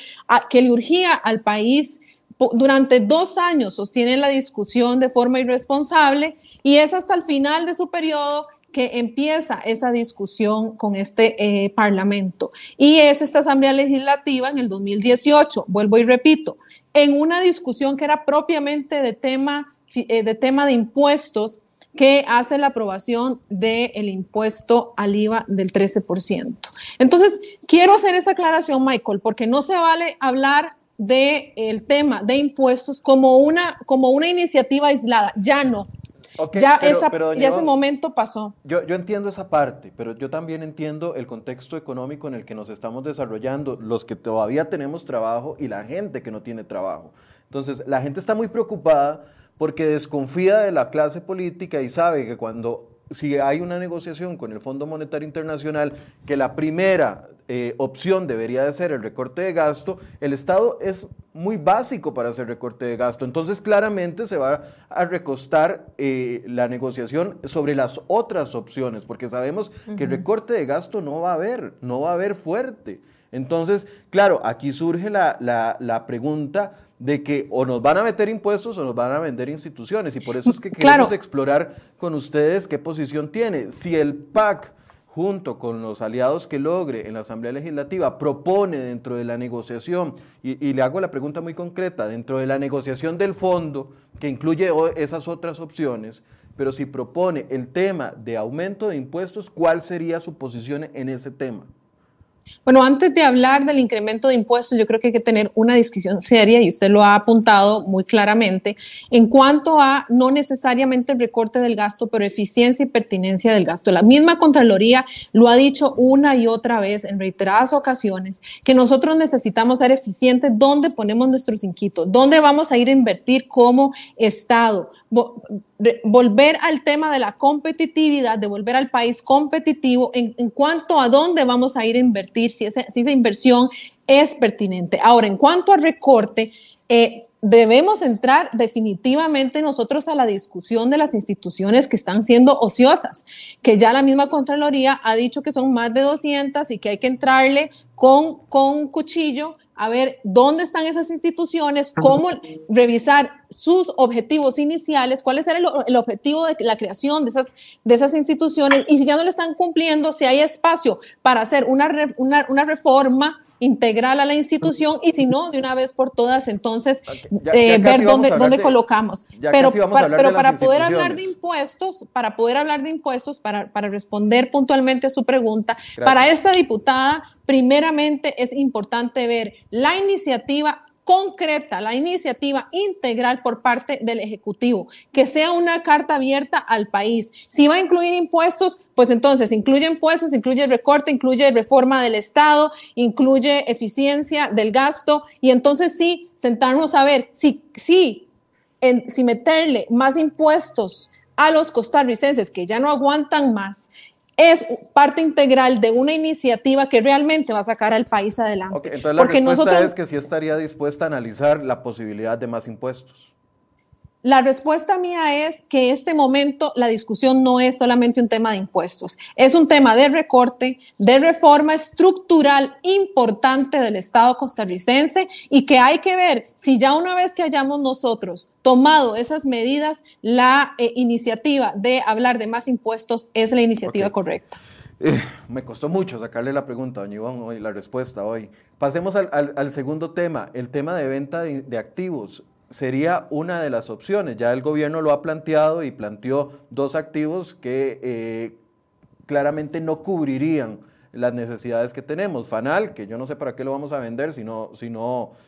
D: que le urgía al país durante dos años sostiene la discusión de forma irresponsable y es hasta el final de su periodo que empieza esa discusión con este eh, Parlamento. Y es esta Asamblea Legislativa en el 2018, vuelvo y repito, en una discusión que era propiamente de tema, eh, de, tema de impuestos que hace la aprobación del impuesto al IVA del 13%. Entonces, quiero hacer esa aclaración, Michael, porque no se vale hablar del el tema de impuestos como una, como una iniciativa aislada. Ya no. ya, ese momento pasó.
A: Yo, yo entiendo esa parte, pero yo también entiendo el contexto económico en el que nos estamos desarrollando, los que todavía tenemos trabajo y la gente que no tiene trabajo. Entonces, la gente está muy preocupada porque desconfía de la clase política y sabe que cuando si hay una negociación con el Fondo Monetario Internacional, que la primera eh, opción debería de ser el recorte de gasto, el Estado es muy básico para hacer recorte de gasto. Entonces claramente se va a recostar eh, la negociación sobre las otras opciones, porque sabemos que el recorte de gasto no va a haber, no va a haber fuerte. Entonces, claro, aquí surge la, la pregunta de que o nos van a meter impuestos o nos van a vender instituciones. Y por eso es que queremos explorar con ustedes qué posición tiene. Si el PAC, junto con los aliados que logre en la Asamblea Legislativa, propone dentro de la negociación, y, le hago la pregunta muy concreta, dentro de la negociación del fondo, que incluye esas otras opciones, pero si propone el tema de aumento de impuestos, ¿cuál sería su posición en ese tema?
D: Bueno, antes de hablar del incremento de impuestos, yo creo que hay que tener una discusión seria, y usted lo ha apuntado muy claramente, en cuanto a no necesariamente el recorte del gasto, pero eficiencia y pertinencia del gasto. La misma Contraloría lo ha dicho una y otra vez en reiteradas ocasiones, que nosotros necesitamos ser eficientes dónde ponemos nuestros inquitos, dónde vamos a ir a invertir como Estado, volver al tema de la competitividad, de volver al país competitivo en, cuanto a dónde vamos a ir a invertir, si, si esa inversión es pertinente. Ahora, en cuanto al recorte, eh, debemos entrar definitivamente nosotros a la discusión de las instituciones que están siendo ociosas, que ya la misma Contraloría ha dicho que son más de 200 y que hay que entrarle con, con un cuchillo a ver dónde están esas instituciones, cómo revisar sus objetivos iniciales, cuál es el, el, objetivo de la creación de esas, de esas instituciones y si ya no lo están cumpliendo, si hay espacio para hacer una, una, una reforma integral a la institución y si no, de una vez por todas, entonces eh, ver dónde, dónde colocamos. Pero, para, pero para poder hablar de impuestos, para poder hablar de impuestos, para, para responder puntualmente a su pregunta, para esta diputada, primeramente es importante ver la iniciativa concreta, la iniciativa integral por parte del Ejecutivo, que sea una carta abierta al país. Si va a incluir impuestos, pues entonces incluye impuestos, incluye recorte, incluye reforma del Estado, incluye eficiencia del gasto y entonces sí, sentarnos a ver si, si, en, si meterle más impuestos a los costarricenses que ya no aguantan más es parte integral de una iniciativa que realmente va a sacar al país adelante.
A: entonces la respuesta es que sí estaría dispuesta a analizar la posibilidad de más impuestos.
D: La respuesta mía es que en este momento la discusión no es solamente un tema de impuestos, es un tema de recorte, de reforma estructural importante del Estado costarricense y que hay que ver si ya una vez que hayamos nosotros tomado esas medidas, la eh, iniciativa de hablar de más impuestos es la iniciativa correcta.
A: Eh, me costó mucho sacarle la pregunta, doña Iván, hoy, la respuesta hoy. Pasemos al, segundo tema, el tema de venta de activos sería una de las opciones. Ya el gobierno lo ha planteado y planteó dos activos que eh, claramente no cubrirían las necesidades que tenemos. Fanal, que yo no sé para qué lo vamos a vender, si, si,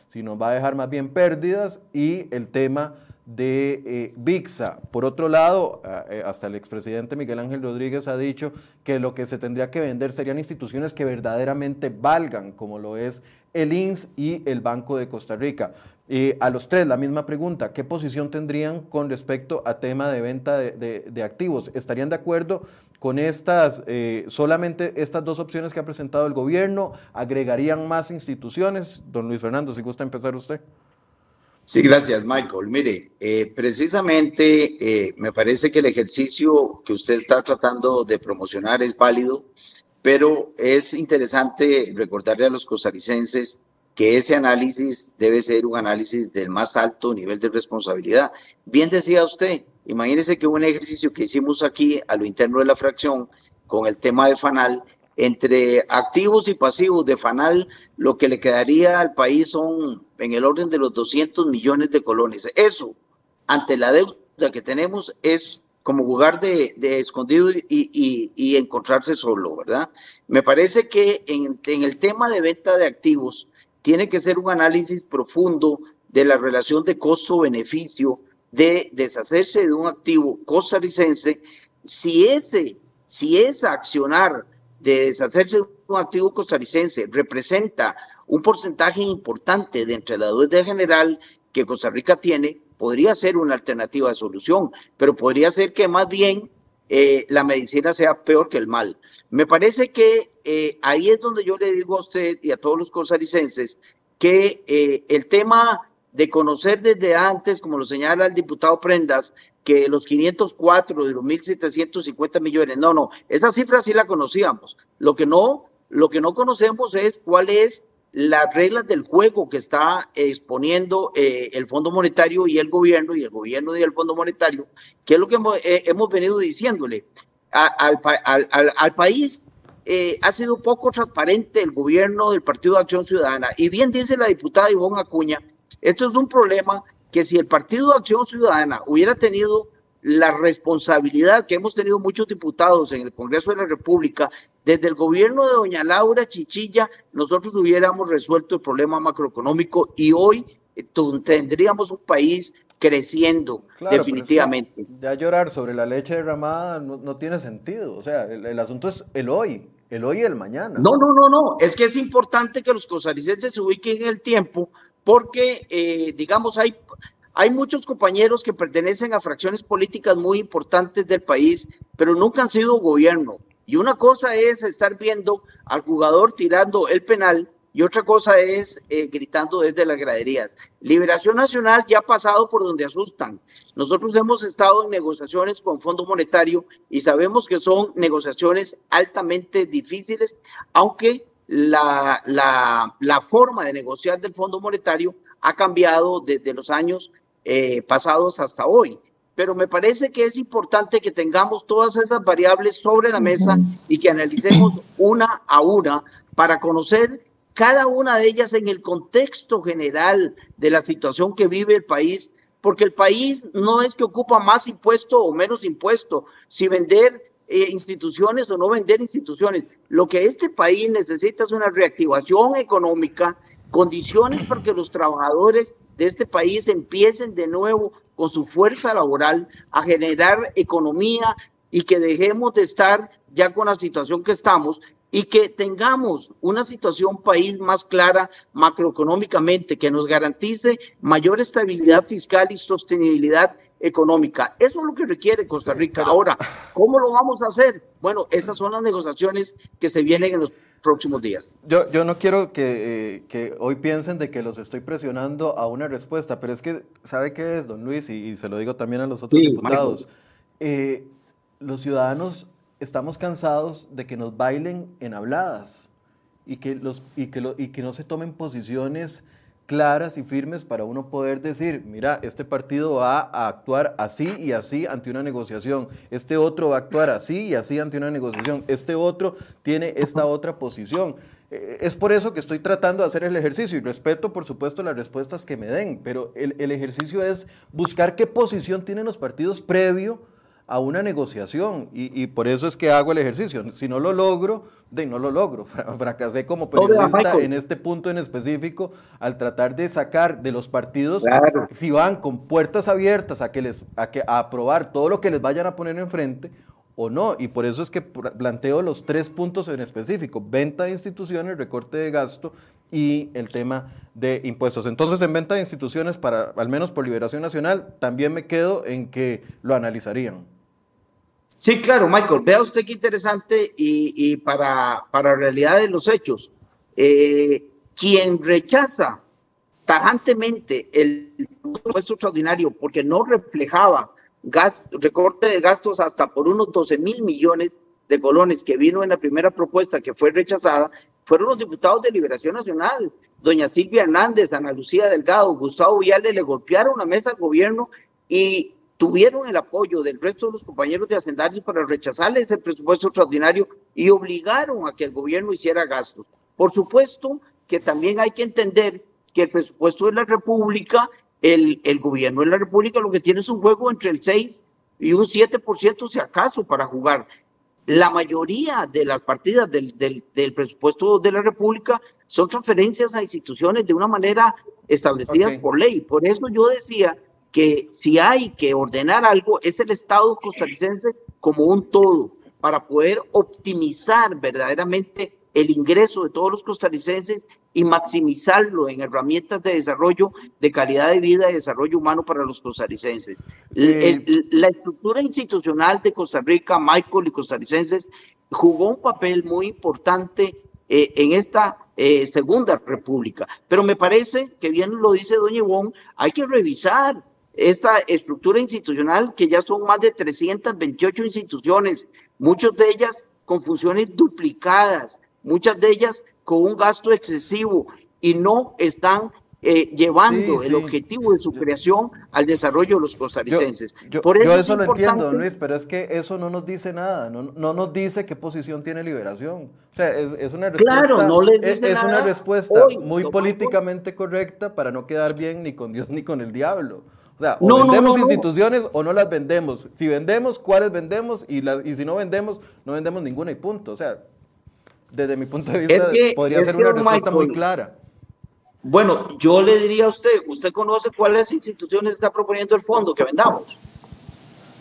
A: si nos va a dejar más bien pérdidas, y el tema de eh, VIXA. Por otro lado, eh, hasta el expresidente Miguel Ángel Rodríguez ha dicho que lo que se tendría que vender serían instituciones que verdaderamente valgan, como lo es el INS y el Banco de Costa Rica. A los tres, la misma pregunta, ¿qué posición tendrían con respecto a tema de venta de, activos? ¿Estarían de acuerdo con estas, eh, solamente estas dos opciones que ha presentado el gobierno? ¿Agregarían más instituciones? Don Luis Fernando, si gusta empezar usted.
B: Sí, gracias, Michael. Mire, eh, precisamente eh, me parece que el ejercicio que usted está tratando de promocionar es válido, pero es interesante recordarle a los costarricenses que ese análisis debe ser un análisis del más alto nivel de responsabilidad. Bien decía usted, imagínese que un ejercicio que hicimos aquí a lo interno de la fracción con el tema de FANAL entre activos y pasivos de FANAL, lo que le quedaría al país son en el orden de los 200 millones de colones. Eso, ante la deuda que tenemos, es como jugar de, escondido y, encontrarse solo, ¿verdad? Me parece que en, en el tema de venta de activos tiene que ser un análisis profundo de la relación de costo-beneficio de deshacerse de un activo costarricense. Si ese, si es accionar de deshacerse de un activo costarricense representa un porcentaje importante de entre la general que Costa Rica tiene, podría ser una alternativa de solución, pero podría ser que más bien eh, la medicina sea peor que el mal. Me parece que eh, ahí es donde yo le digo a usted y a todos los costarricenses que eh, el tema de conocer desde antes, como lo señala el diputado Prendas, que los 504 de los 1.750 millones, no, no, esa cifra sí la conocíamos. Lo que no, lo que no conocemos es cuál es las reglas del juego que está exponiendo eh, el Fondo Monetario y el gobierno, y el gobierno y el Fondo Monetario, que es lo que hemos, eh, venido diciéndole. al, al, país eh, ha sido poco transparente el gobierno del Partido de Acción Ciudadana. Y bien dice la diputada Ivonne Acuña, esto es un problema que si el Partido de Acción Ciudadana hubiera tenido la responsabilidad que hemos tenido muchos diputados en el Congreso de la República, desde el gobierno de doña Laura Chichilla, nosotros hubiéramos resuelto el problema macroeconómico y hoy eh, tendríamos un país creciendo definitivamente.
A: ya llorar sobre la leche derramada no, tiene sentido, o sea, el, asunto es el hoy, el hoy y el mañana.
B: No, no, no, no, es que es importante que los costarricenses se ubiquen en el tiempo porque, eh, digamos, hay, hay muchos compañeros que pertenecen a fracciones políticas muy importantes del país, pero nunca han sido gobierno. Y una cosa es estar viendo al jugador tirando el penal y otra cosa es eh, gritando desde las graderías. Liberación Nacional ya ha pasado por donde asustan. Nosotros hemos estado en negociaciones con Fondo Monetario y sabemos que son negociaciones altamente difíciles, aunque la, forma de negociar del Fondo Monetario ha cambiado desde los años eh, pasados hasta hoy. Pero me parece que es importante que tengamos todas esas variables sobre la mesa y que analicemos una a una para conocer cada una de ellas en el contexto general de la situación que vive el país, porque el país no es que ocupa más impuesto o menos impuesto. Si vender eh, instituciones o no vender instituciones. Lo que este país necesita es una reactivación económica, condiciones para que los trabajadores de este país empiecen de nuevo con su fuerza laboral a generar economía y que dejemos de estar ya con la situación que estamos y que tengamos una situación país más clara macroeconómicamente, que nos garantice mayor estabilidad fiscal y sostenibilidad económica. Eso es lo que requiere Costa Rica. Ahora, ¿cómo lo vamos a hacer? Bueno, esas son las negociaciones que se vienen en los próximos días.
A: Yo, yo no quiero que, que, hoy piensen de que los estoy presionando a una respuesta, pero es que, ¿sabe qué es, don Luis? Y, se lo digo también a los otros diputados. Eh, los ciudadanos estamos cansados de que nos bailen en habladas y que, los, y que, lo, y que no se tomen posiciones claras y firmes para uno poder decir, mira, este partido va a actuar así y así ante una negociación, este otro va a actuar así y así ante una negociación, este otro tiene esta otra posición. Eh, es por eso que estoy tratando de hacer el ejercicio y respeto, por supuesto, las respuestas que me den, pero el, el ejercicio es buscar qué posición tienen los partidos previo a una negociación y, por eso es que hago el ejercicio. Si no lo logro, de no lo logro. Fracasé como periodista en este punto en específico al tratar de sacar de los partidos si van con puertas abiertas a que les a que a aprobar todo lo que les vayan a poner enfrente o no. Y por eso es que planteo los tres puntos en específico, venta de instituciones, recorte de gasto y el tema de impuestos. Entonces, en venta de instituciones, para, al menos por Liberación Nacional, también me quedo en que lo analizarían.
B: Sí, claro, Michael, vea usted qué interesante y, para, para realidad de los hechos, eh, quien rechaza tajantemente el presupuesto extraordinario porque no reflejaba recorte de gastos hasta por unos 12 mil millones de colones que vino en la primera propuesta que fue rechazada, fueron los diputados de Liberación Nacional, doña Silvia Hernández, Ana Lucía Delgado, Gustavo Viale, le golpearon la mesa al gobierno y tuvieron el apoyo del resto de los compañeros de hacendarios para rechazarles el presupuesto extraordinario y obligaron a que el gobierno hiciera gastos. Por supuesto que también hay que entender que el presupuesto de la República, el, el gobierno de la República lo que tiene es un juego entre el 6 y un 7% si acaso para jugar. La mayoría de las partidas del, del, del, presupuesto de la República son transferencias a instituciones de una manera establecidas por ley. Por eso yo decía que si hay que ordenar algo es el Estado costarricense como un todo para poder optimizar verdaderamente el ingreso de todos los costarricenses y maximizarlo en herramientas de desarrollo de calidad de vida y desarrollo humano para los costarricenses. Eh, la estructura institucional de Costa Rica, Michael y costarricenses, jugó un papel muy importante eh, en esta eh, Segunda República. Pero me parece que bien lo dice doña Ivonne, hay que revisar esta estructura institucional que ya son más de 328 instituciones, muchas de ellas con funciones duplicadas, muchas de ellas con un gasto excesivo y no están eh, llevando el objetivo de su creación al desarrollo de los costarricenses.
A: Yo, Por eso, eso lo entiendo, Luis, pero es que eso no nos dice nada, no, no nos dice qué posición tiene liberación. O sea, es, una respuesta,
B: claro, no
A: es, una respuesta muy políticamente correcta para no quedar bien ni con Dios ni con el diablo. O sea, o vendemos instituciones o no las vendemos. Si vendemos, ¿cuáles vendemos? Y, y si no vendemos, no vendemos ninguna y punto. O sea, desde mi punto de vista, podría ser una respuesta muy clara.
B: Bueno, yo le diría a usted, ¿usted conoce cuáles instituciones está proponiendo el fondo que vendamos?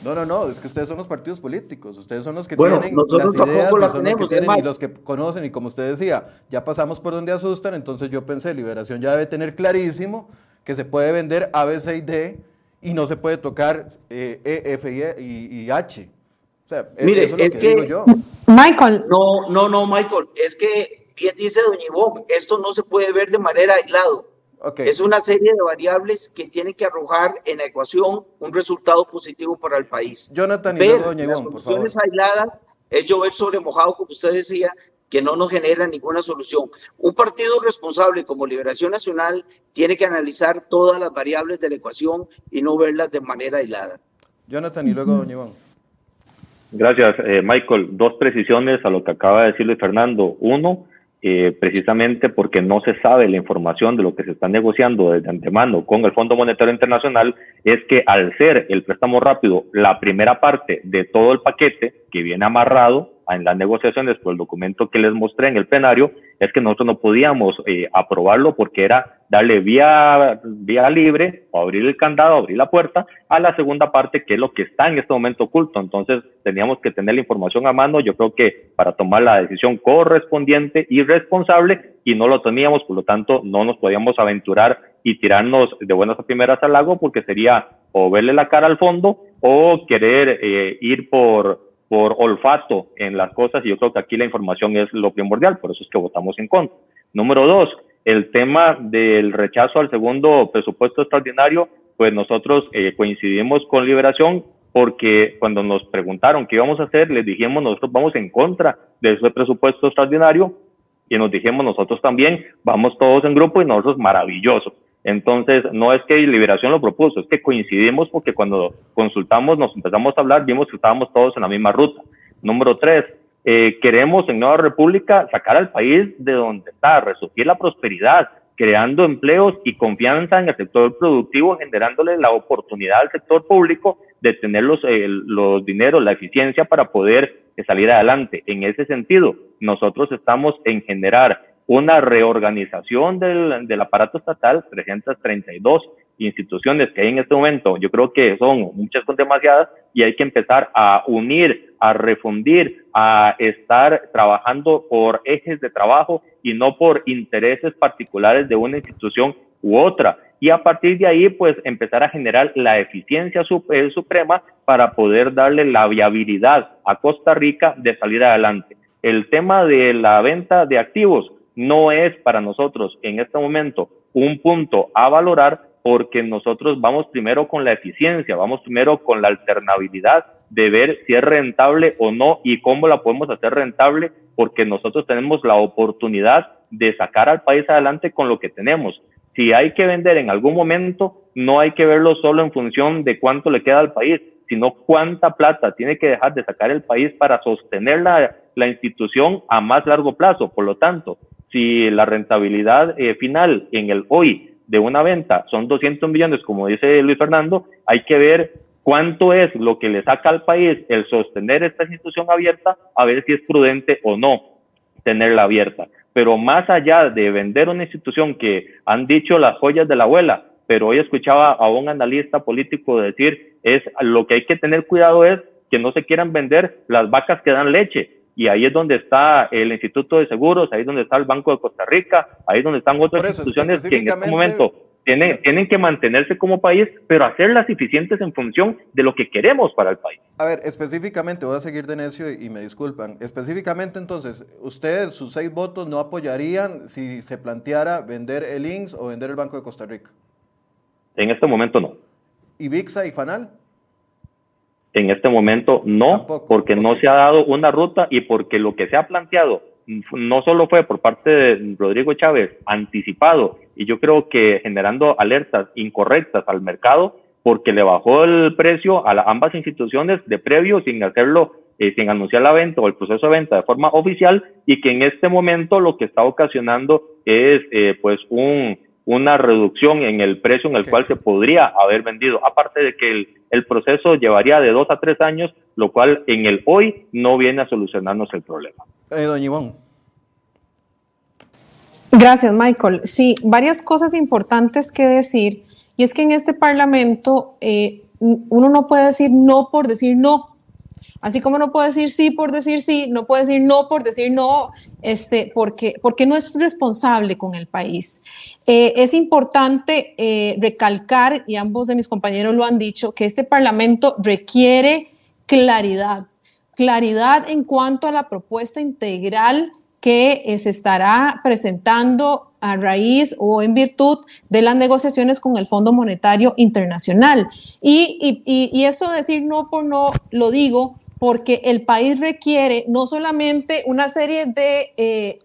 A: No, no, no, es que ustedes son los partidos políticos, ustedes son los que tienen las ideas, son los que tienen y los que conocen, y como usted decía, ya pasamos por donde asustan, entonces yo pensé, Liberación ya debe tener clarísimo que se puede vender A, B, C y D y no se puede tocar eh, E, F y, e, y, H.
B: O sea, e, Mire, es, es que, yo.
D: Michael.
B: No, no, no, Michael, es que bien dice Doña Ivonne, esto no se puede ver de manera aislado. Okay. Es una serie de variables que tienen que arrojar en la ecuación un resultado positivo para el país.
A: Jonathan y
B: Ver Doña Ivonne, las soluciones aisladas es llover sobre mojado, como usted decía, que no nos genera ninguna solución. Un partido responsable como Liberación Nacional tiene que analizar todas las variables de la ecuación y no verlas de manera aislada.
A: Jonathan y luego Doña Iván.
C: Gracias, eh, Michael. Dos precisiones a lo que acaba de decirle Fernando. Uno, eh, precisamente porque no se sabe la información de lo que se está negociando desde antemano con el Fondo Monetario Internacional, es que al ser el préstamo rápido la primera parte de todo el paquete que viene amarrado en las negociaciones por el documento que les mostré en el plenario, es que nosotros no podíamos eh, aprobarlo porque era darle vía, vía libre o abrir el candado, abrir la puerta a la segunda parte, que es lo que está en este momento oculto. Entonces, teníamos que tener la información a mano, yo creo que para tomar la decisión correspondiente y responsable, y no lo teníamos, por lo tanto, no nos podíamos aventurar y tirarnos de buenas a primeras al lago, porque sería o verle la cara al fondo o querer eh, ir por por olfato en las cosas y yo creo que aquí la información es lo primordial, por eso es que votamos en contra. Número dos, el tema del rechazo al segundo presupuesto extraordinario, pues nosotros eh, coincidimos con Liberación porque cuando nos preguntaron qué íbamos a hacer, les dijimos nosotros vamos en contra de ese presupuesto extraordinario y nos dijimos nosotros también, vamos todos en grupo y nosotros maravilloso. Entonces, no es que Liberación lo propuso, es que coincidimos porque cuando consultamos, nos empezamos a hablar, vimos que estábamos todos en la misma ruta. Número tres, eh, queremos en Nueva República sacar al país de donde está, resurgir la prosperidad, creando empleos y confianza en el sector productivo, generándole la oportunidad al sector público de tener los, eh, los dineros, la eficiencia para poder salir adelante. En ese sentido, nosotros estamos en generar una reorganización del, del aparato estatal, 332 instituciones que hay en este momento, yo creo que son muchas con demasiadas y hay que empezar a unir, a refundir, a estar trabajando por ejes de trabajo y no por intereses particulares de una institución u otra. Y a partir de ahí, pues empezar a generar la eficiencia eh, suprema para poder darle la viabilidad a Costa Rica de salir adelante. El tema de la venta de activos no es para nosotros en este momento un punto a valorar porque nosotros vamos primero con la eficiencia, vamos primero con la alternabilidad de ver si es rentable o no y cómo la podemos hacer rentable, porque nosotros tenemos la oportunidad de sacar al país adelante con lo que tenemos. Si hay que vender en algún momento, no hay que verlo solo en función de cuánto le queda al país, sino cuánta plata tiene que dejar de sacar el país para sostener la, la institución a más largo plazo. Por lo tanto, si la rentabilidad eh, final en el hoy de una venta son 200 millones, como dice Luis Fernando, hay que ver cuánto es lo que le saca al país el sostener esta institución abierta, a ver si es prudente o no tenerla abierta. Pero más allá de vender una institución que han dicho las joyas de la abuela, pero hoy escuchaba a un analista político decir, es lo que hay que tener cuidado es que no se quieran vender las vacas que dan leche, y ahí es donde está el Instituto de Seguros, ahí es donde está el Banco de Costa Rica, ahí es donde están otras instituciones que en este momento tienen, tienen que mantenerse como país, pero hacerlas eficientes en función de lo que queremos para el país.
A: A ver, específicamente, voy a seguir de necio y, me disculpan, específicamente entonces, ¿ustedes, sus seis votos, no apoyarían si se planteara vender el INSS o vender el Banco de Costa Rica?
C: En este momento no.
A: ¿Y VIXA y FANAL?
C: En este momento no, porque no se ha dado una ruta y porque lo que se ha planteado no solo fue por parte de Rodrigo Chávez anticipado y yo creo que generando alertas incorrectas al mercado porque le bajó el precio a ambas instituciones de previo sin hacerlo, eh, sin anunciar la venta o el proceso de venta de forma oficial y que en este momento lo que está ocasionando es eh, pues un, una reducción en el precio en el cual se podría haber vendido. Aparte de que el, el, proceso llevaría de dos a tres años, lo cual en el hoy no viene a solucionarnos el problema.
A: Eh, doña Ivonne.
D: Gracias, Michael. Sí, varias cosas importantes que decir. Y es que en este Parlamento eh, uno no puede decir no por decir no. Así como no puede decir sí por decir sí, no puede decir no por decir no, este, porque, porque no es responsable con el país. Eh, es importante eh, recalcar, y ambos de mis compañeros lo han dicho, que este Parlamento requiere claridad, claridad en cuanto a la propuesta integral que eh, se estará presentando a raíz o en virtud de las negociaciones con el Fondo Monetario Internacional. Y, y, y, de decir no por no, lo digo porque el país requiere no solamente una serie de, eh,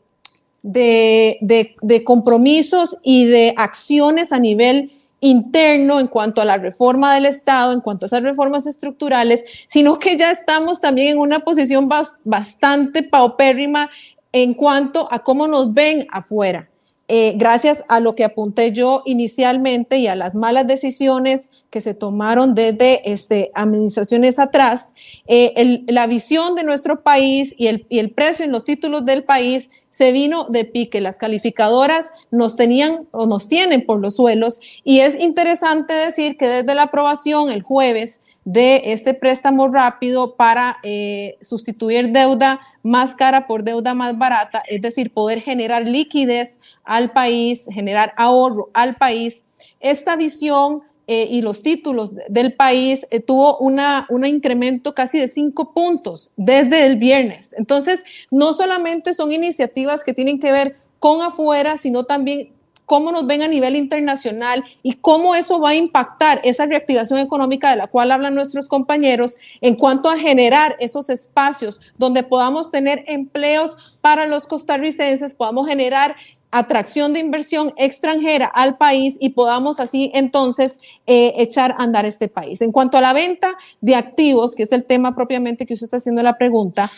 D: de, de, compromisos y de acciones a nivel interno en cuanto a la reforma del Estado, en cuanto a esas reformas estructurales, sino que ya estamos también en una posición bastante paupérrima en cuanto a cómo nos ven afuera. Eh, gracias a lo que apunté yo inicialmente y a las malas decisiones que se tomaron desde este, administraciones atrás, eh, la visión de nuestro país y el, precio en los títulos del país se vino de pique. Las calificadoras nos tenían o nos tienen por los suelos y es interesante decir que desde la aprobación el jueves de este préstamo rápido para eh, sustituir deuda más cara por deuda más barata, es decir, poder generar liquidez al país, generar ahorro al país. Esta visión eh, y los títulos del país eh, tuvo una, un incremento casi de cinco puntos desde el viernes. Entonces, no solamente son iniciativas que tienen que ver con afuera, sino también cómo nos ven a nivel internacional y cómo eso va a impactar esa reactivación económica de la cual hablan nuestros compañeros en cuanto a generar esos espacios donde podamos tener empleos para los costarricenses, podamos generar atracción de inversión extranjera al país y podamos así entonces eh, echar a andar este país. En cuanto a la venta de activos, que es el tema propiamente que usted está haciendo la pregunta,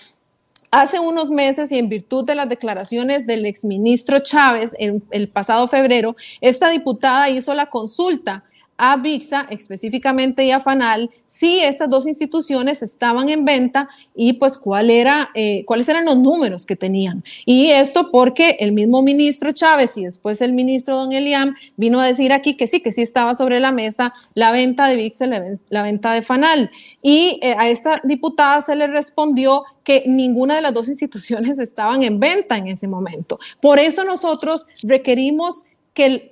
D: Hace unos meses y en virtud de las declaraciones del exministro Chávez en el pasado febrero, esta diputada hizo la consulta a VIXA específicamente y a FANAL si estas dos instituciones estaban en venta y pues cuál era, eh, cuáles eran los números que tenían. Y esto porque el mismo ministro Chávez y después el ministro Don Eliam vino a decir aquí que sí, que sí estaba sobre la mesa la venta de VIXA, la, venta de FANAL. Y eh, a esta diputada se le respondió que ninguna de las dos instituciones estaban en venta en ese momento. Por eso nosotros requerimos que,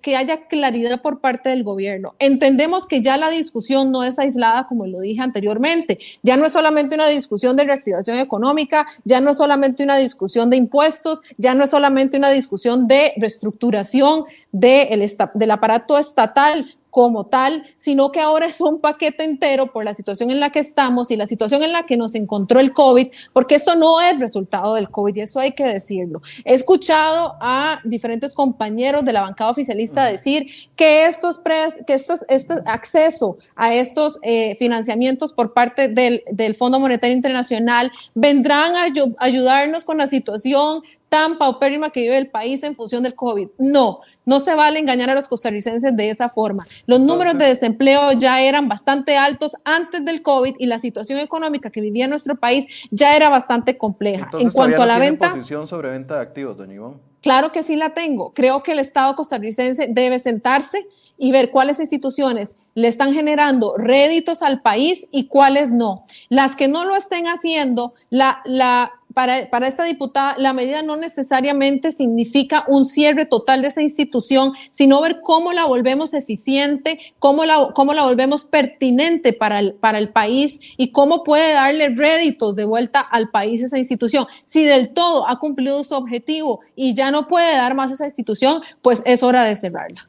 D: que, haya claridad por parte del gobierno. Entendemos que ya la discusión no es aislada, como lo dije anteriormente. Ya no es solamente una discusión de reactivación económica, ya no es solamente una discusión de impuestos, ya no es solamente una discusión de reestructuración de del aparato estatal, como tal, sino que ahora es un paquete entero por la situación en la que estamos y la situación en la que nos encontró el COVID, porque eso no es resultado del COVID y eso hay que decirlo. He escuchado a diferentes compañeros de la bancada oficialista decir que estos, que estos, este acceso a estos eh, financiamientos por parte del, del Fondo Monetario Internacional vendrán a ayudarnos con la situación tan paupérrima que vive el país en función del COVID. No, no se vale engañar a los costarricenses de esa forma. Los números de desempleo ya eran bastante altos antes del COVID y la situación económica que vivía nuestro país ya era bastante compleja.
A: en cuanto a la venta. posición sobre venta de activos, don Iván?
D: Claro que sí la tengo. Creo que el Estado costarricense debe sentarse y ver cuáles instituciones le están generando réditos al país y cuáles no. Las que no lo estén haciendo, la, la para, esta diputada, la medida no necesariamente significa un cierre total de esa institución, sino ver cómo la volvemos eficiente, cómo la, cómo la volvemos pertinente para el, para el país y cómo puede darle réditos de vuelta al país esa institución. Si del todo ha cumplido su objetivo y ya no puede dar más esa institución, pues es hora de cerrarla.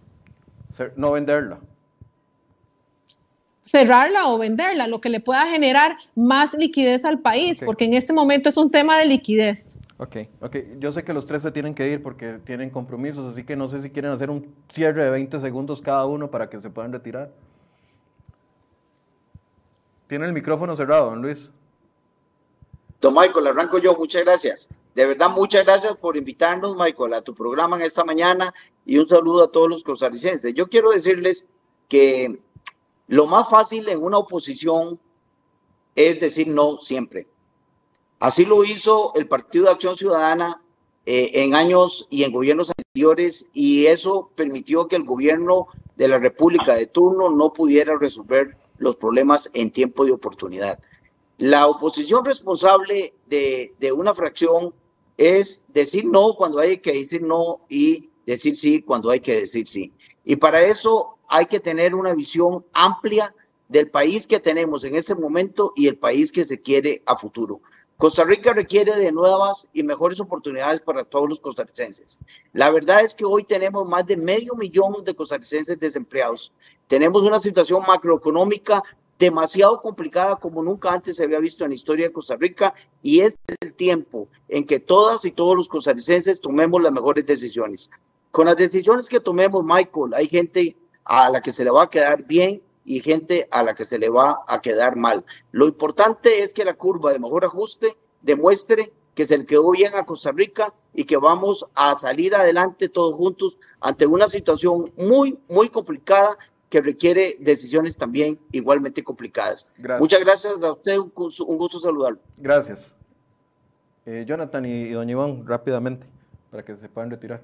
A: No venderla
D: cerrarla o venderla, lo que le pueda generar más liquidez al país, porque en este momento es un tema de liquidez.
A: Ok, ok. Yo sé que los tres se tienen que ir porque tienen compromisos, así que no sé si quieren hacer un cierre de 20 segundos cada uno para que se puedan retirar. Tiene el micrófono cerrado, don Luis.
B: Don Michael, arranco yo. Muchas gracias. De verdad, muchas gracias por invitarnos, Michael, a tu programa en esta mañana y un saludo a todos los costarricenses. Yo quiero decirles que lo más fácil en una oposición es decir no siempre. Así lo hizo el Partido de Acción Ciudadana eh, en años y en gobiernos anteriores y eso permitió que el gobierno de la República de turno no pudiera resolver los problemas en tiempo de oportunidad. La oposición responsable de, de una fracción es decir no cuando hay que decir no y decir sí cuando hay que decir sí. Y para eso hay que tener una visión amplia del país que tenemos en este momento y el país que se quiere a futuro. Costa Rica requiere de nuevas y mejores oportunidades para todos los costarricenses. La verdad es que hoy tenemos más de medio millón de costarricenses desempleados. Tenemos una situación macroeconómica demasiado complicada como nunca antes se había visto en la historia de Costa Rica y es el tiempo en que todas y todos los costarricenses tomemos las mejores decisiones. Con las decisiones que tomemos, Michael, hay gente a la que se le va a quedar bien y gente a la que se le va a quedar mal. Lo importante es que la curva de mejor ajuste demuestre que se le quedó bien a Costa Rica y que vamos a salir adelante todos juntos ante una situación muy, muy complicada que requiere decisiones también igualmente complicadas. Muchas gracias a usted, un gusto, saludarlo.
A: Gracias. Eh, Jonathan y, y doña Iván, rápidamente, para que se puedan retirar.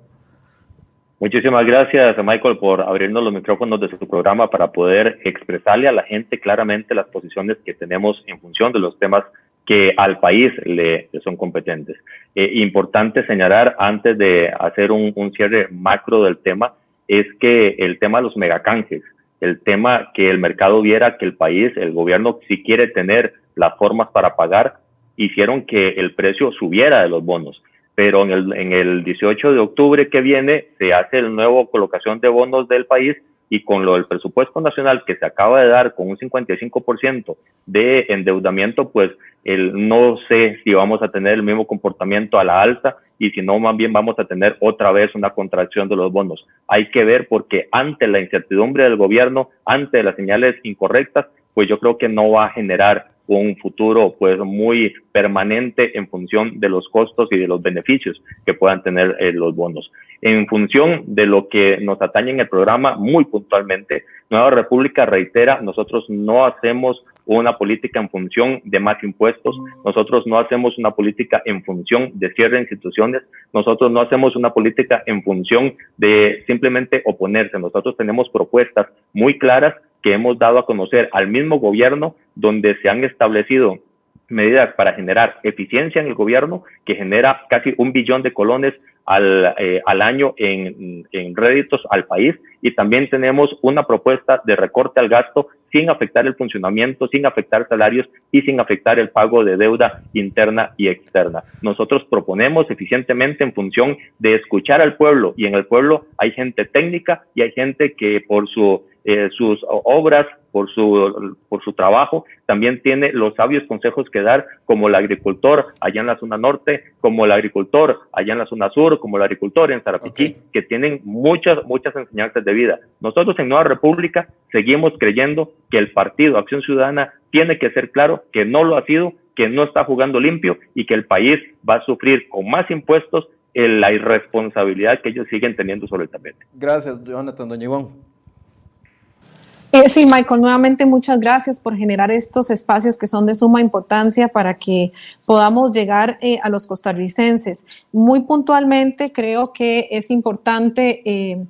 C: Muchísimas gracias, Michael, por abrirnos los micrófonos de su programa para poder expresarle a la gente claramente las posiciones que tenemos en función de los temas que al país le, son competentes. Eh, importante señalar antes de hacer un, cierre macro del tema es que el tema de los megacanjes el tema que el mercado viera que el país, el gobierno, si quiere tener las formas para pagar, hicieron que el precio subiera de los bonos. Pero en el, en el 18 de octubre que viene se hace la nueva colocación de bonos del país y con lo del presupuesto nacional que se acaba de dar con un 55% de endeudamiento, pues el, no sé si vamos a tener el mismo comportamiento a la alta y si no, más bien vamos a tener otra vez una contracción de los bonos. Hay que ver porque ante la incertidumbre del gobierno, ante las señales incorrectas, pues yo creo que no va a generar un futuro pues muy permanente en función de los costos y de los beneficios que puedan tener eh, los bonos. En función de lo que nos atañe en el programa, muy puntualmente, Nueva República reitera, nosotros no hacemos una política en función de más impuestos, nosotros no hacemos una política en función de cierre de instituciones, nosotros no hacemos una política en función de simplemente oponerse, nosotros tenemos propuestas muy claras que hemos dado a conocer al mismo gobierno donde se han establecido medidas para generar eficiencia en el gobierno que genera casi un billón de colones al, eh, al año en, en, réditos al país y también tenemos una propuesta de recorte al gasto sin afectar el funcionamiento, sin afectar salarios y sin afectar el pago de deuda interna y externa. Nosotros proponemos eficientemente en función de escuchar al pueblo y en el pueblo hay gente técnica y hay gente que por su eh, sus obras, por su, por su trabajo, también tiene los sabios consejos que dar, como el agricultor allá en la zona norte, como el agricultor allá en la zona sur, como el agricultor en Zarapiquí, que tienen muchas, muchas enseñanzas de vida. Nosotros en Nueva República seguimos creyendo que el Partido Acción Ciudadana tiene que ser claro que no lo ha sido, que no está jugando limpio y que el país va a sufrir con más impuestos la irresponsabilidad que ellos siguen teniendo sobre el tapete.
A: Gracias, Jonathan Doña
D: eh, sí, Michael, nuevamente muchas gracias por generar estos espacios que son de suma importancia para que podamos llegar eh, a los costarricenses. Muy puntualmente, creo que es importante eh,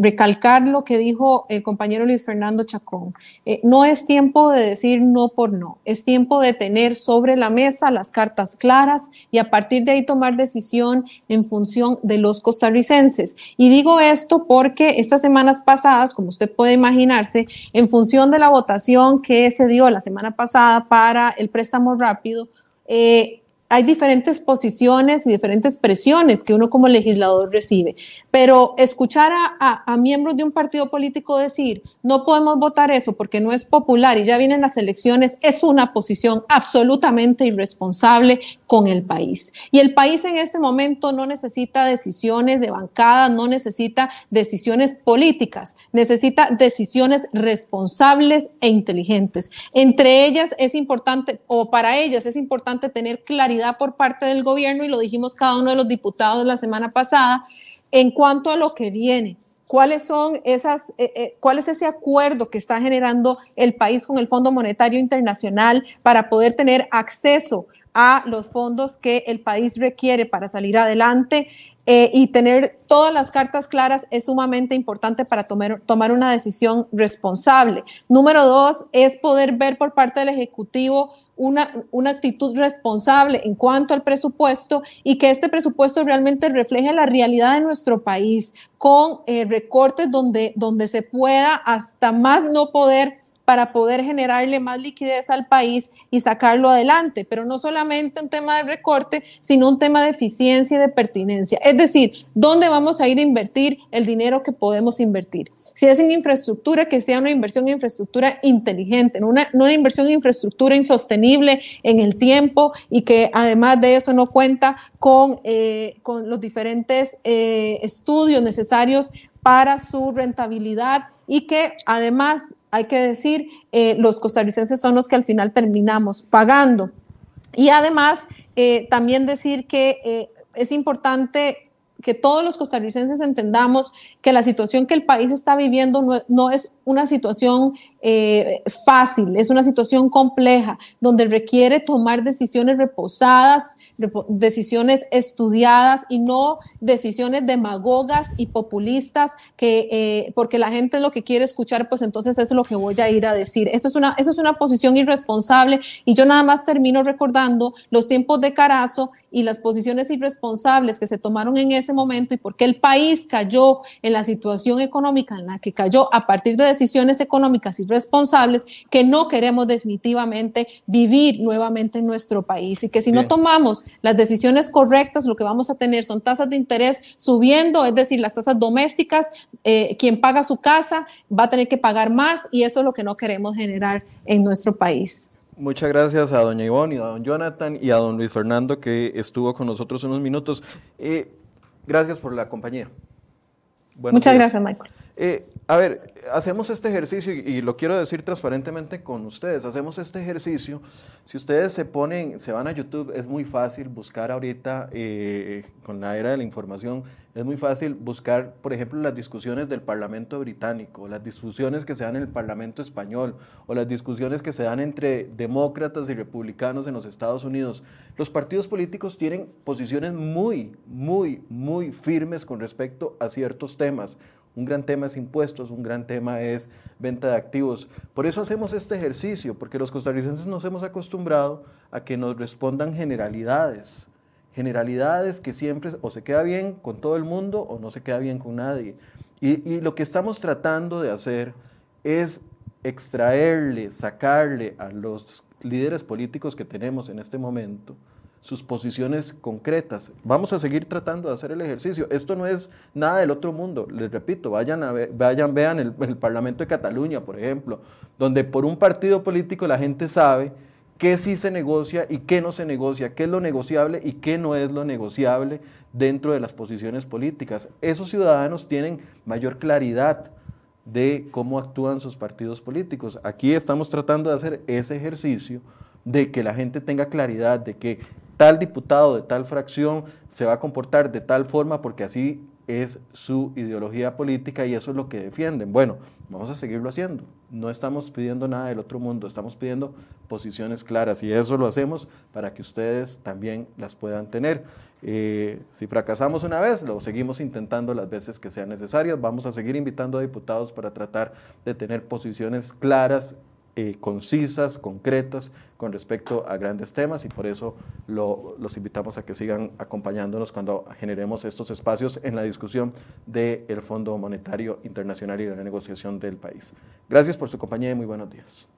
D: recalcar lo que dijo el compañero Luis Fernando Chacón. Eh, no es tiempo de decir no por no, es tiempo de tener sobre la mesa las cartas claras y a partir de ahí tomar decisión en función de los costarricenses. Y digo esto porque estas semanas pasadas, como usted puede imaginarse, en función de la votación que se dio la semana pasada para el préstamo rápido, eh, hay diferentes posiciones y diferentes presiones que uno como legislador recibe, pero escuchar a, miembros de un partido político decir, no podemos votar eso porque no es popular y ya vienen las elecciones, es una posición absolutamente irresponsable con el país. Y el país en este momento no necesita decisiones de bancada, no necesita decisiones políticas, necesita decisiones responsables e inteligentes. Entre ellas es importante, o para ellas es importante tener claridad por parte del gobierno, y lo dijimos cada uno de los diputados la semana pasada, en cuanto a lo que viene. ¿Cuáles son esas, eh, eh, cuál es ese acuerdo que está generando el país con el Fondo Monetario Internacional para poder tener acceso a los fondos que el país requiere para salir adelante eh, y tener todas las cartas claras es sumamente importante para tomar, tomar una decisión responsable. Número dos es poder ver por parte del Ejecutivo una, una, actitud responsable en cuanto al presupuesto y que este presupuesto realmente refleje la realidad de nuestro país con eh, recortes donde, donde se pueda hasta más no poder para poder generarle más liquidez al país y sacarlo adelante, pero no solamente un tema de recorte, sino un tema de eficiencia y de pertinencia. Es decir, ¿dónde vamos a ir a invertir el dinero que podemos invertir? Si es en infraestructura, que sea una inversión en infraestructura inteligente, no una, una inversión en infraestructura insostenible en el tiempo y que además de eso no cuenta con, eh, con los diferentes eh, estudios necesarios para su rentabilidad y que además hay que decir, eh, los costarricenses son los que al final terminamos pagando. Y además, eh, también decir que eh, es importante que todos los costarricenses entendamos que la situación que el país está viviendo no, es una situación eh, fácil, es una situación compleja, donde requiere tomar decisiones reposadas, decisiones estudiadas y no decisiones demagogas y populistas, que, eh, porque la gente lo que quiere escuchar, pues entonces es lo que voy a ir a decir. Eso es, una, eso es una posición irresponsable y yo nada más termino recordando los tiempos de Carazo y las posiciones irresponsables que se tomaron en ese momento y por qué el país cayó en la situación económica en la que cayó a partir de decisiones económicas irresponsables que no queremos definitivamente vivir nuevamente en nuestro país y que si no tomamos las decisiones correctas, lo que vamos a tener son tasas de interés subiendo, es decir, las tasas domésticas, eh, quien paga su casa va a tener que pagar más y eso es lo que no queremos generar en nuestro país.
A: Muchas gracias a doña Ivonne y a don Jonathan y a don Luis Fernando que estuvo con nosotros unos minutos. Eh, gracias por la compañía.
D: Muchas gracias, Michael.
A: Eh, a ver, hacemos este ejercicio y, lo quiero decir transparentemente con ustedes. Hacemos este ejercicio. Si ustedes se ponen, se van a YouTube, es muy fácil buscar ahorita, eh, con la era de la información, es muy fácil buscar, por ejemplo, las discusiones del Parlamento británico, las discusiones que se dan en el Parlamento español o las discusiones que se dan entre demócratas y republicanos en los Estados Unidos. Los partidos políticos tienen posiciones muy, muy, muy firmes con respecto a ciertos temas. Un gran tema es impuestos, un gran tema es venta de activos. Por eso hacemos este ejercicio, porque los costarricenses nos hemos acostumbrado a que nos respondan generalidades. Generalidades que siempre o se queda bien con todo el mundo o no se queda bien con nadie. Y, y lo que estamos tratando de hacer es extraerle, sacarle a los líderes políticos que tenemos en este momento, sus posiciones concretas. Vamos a seguir tratando de hacer el ejercicio. Esto no es nada del otro mundo. Les repito, vayan, a vayan vean el, el Parlamento de Cataluña, por ejemplo, donde por un partido político la gente sabe qué sí se negocia y qué no se negocia, qué es lo negociable y qué no es lo negociable dentro de las posiciones políticas. Esos ciudadanos tienen mayor claridad de cómo actúan sus partidos políticos. Aquí estamos tratando de hacer ese ejercicio de que la gente tenga claridad de que tal diputado de tal fracción se va a comportar de tal forma porque así es su ideología política y eso es lo que defienden. Bueno, vamos a seguirlo haciendo. No estamos pidiendo nada del otro mundo, estamos pidiendo posiciones claras y eso lo hacemos para que ustedes también las puedan tener. Eh, si fracasamos una vez, lo seguimos intentando las veces que sean necesarias. Vamos a seguir invitando a diputados para tratar de tener posiciones claras concisas, concretas con respecto a grandes temas y por eso los invitamos a que sigan acompañándonos cuando generemos estos espacios en la discusión del Fondo Monetario Internacional y de la negociación del país. Gracias por su compañía y muy buenos días.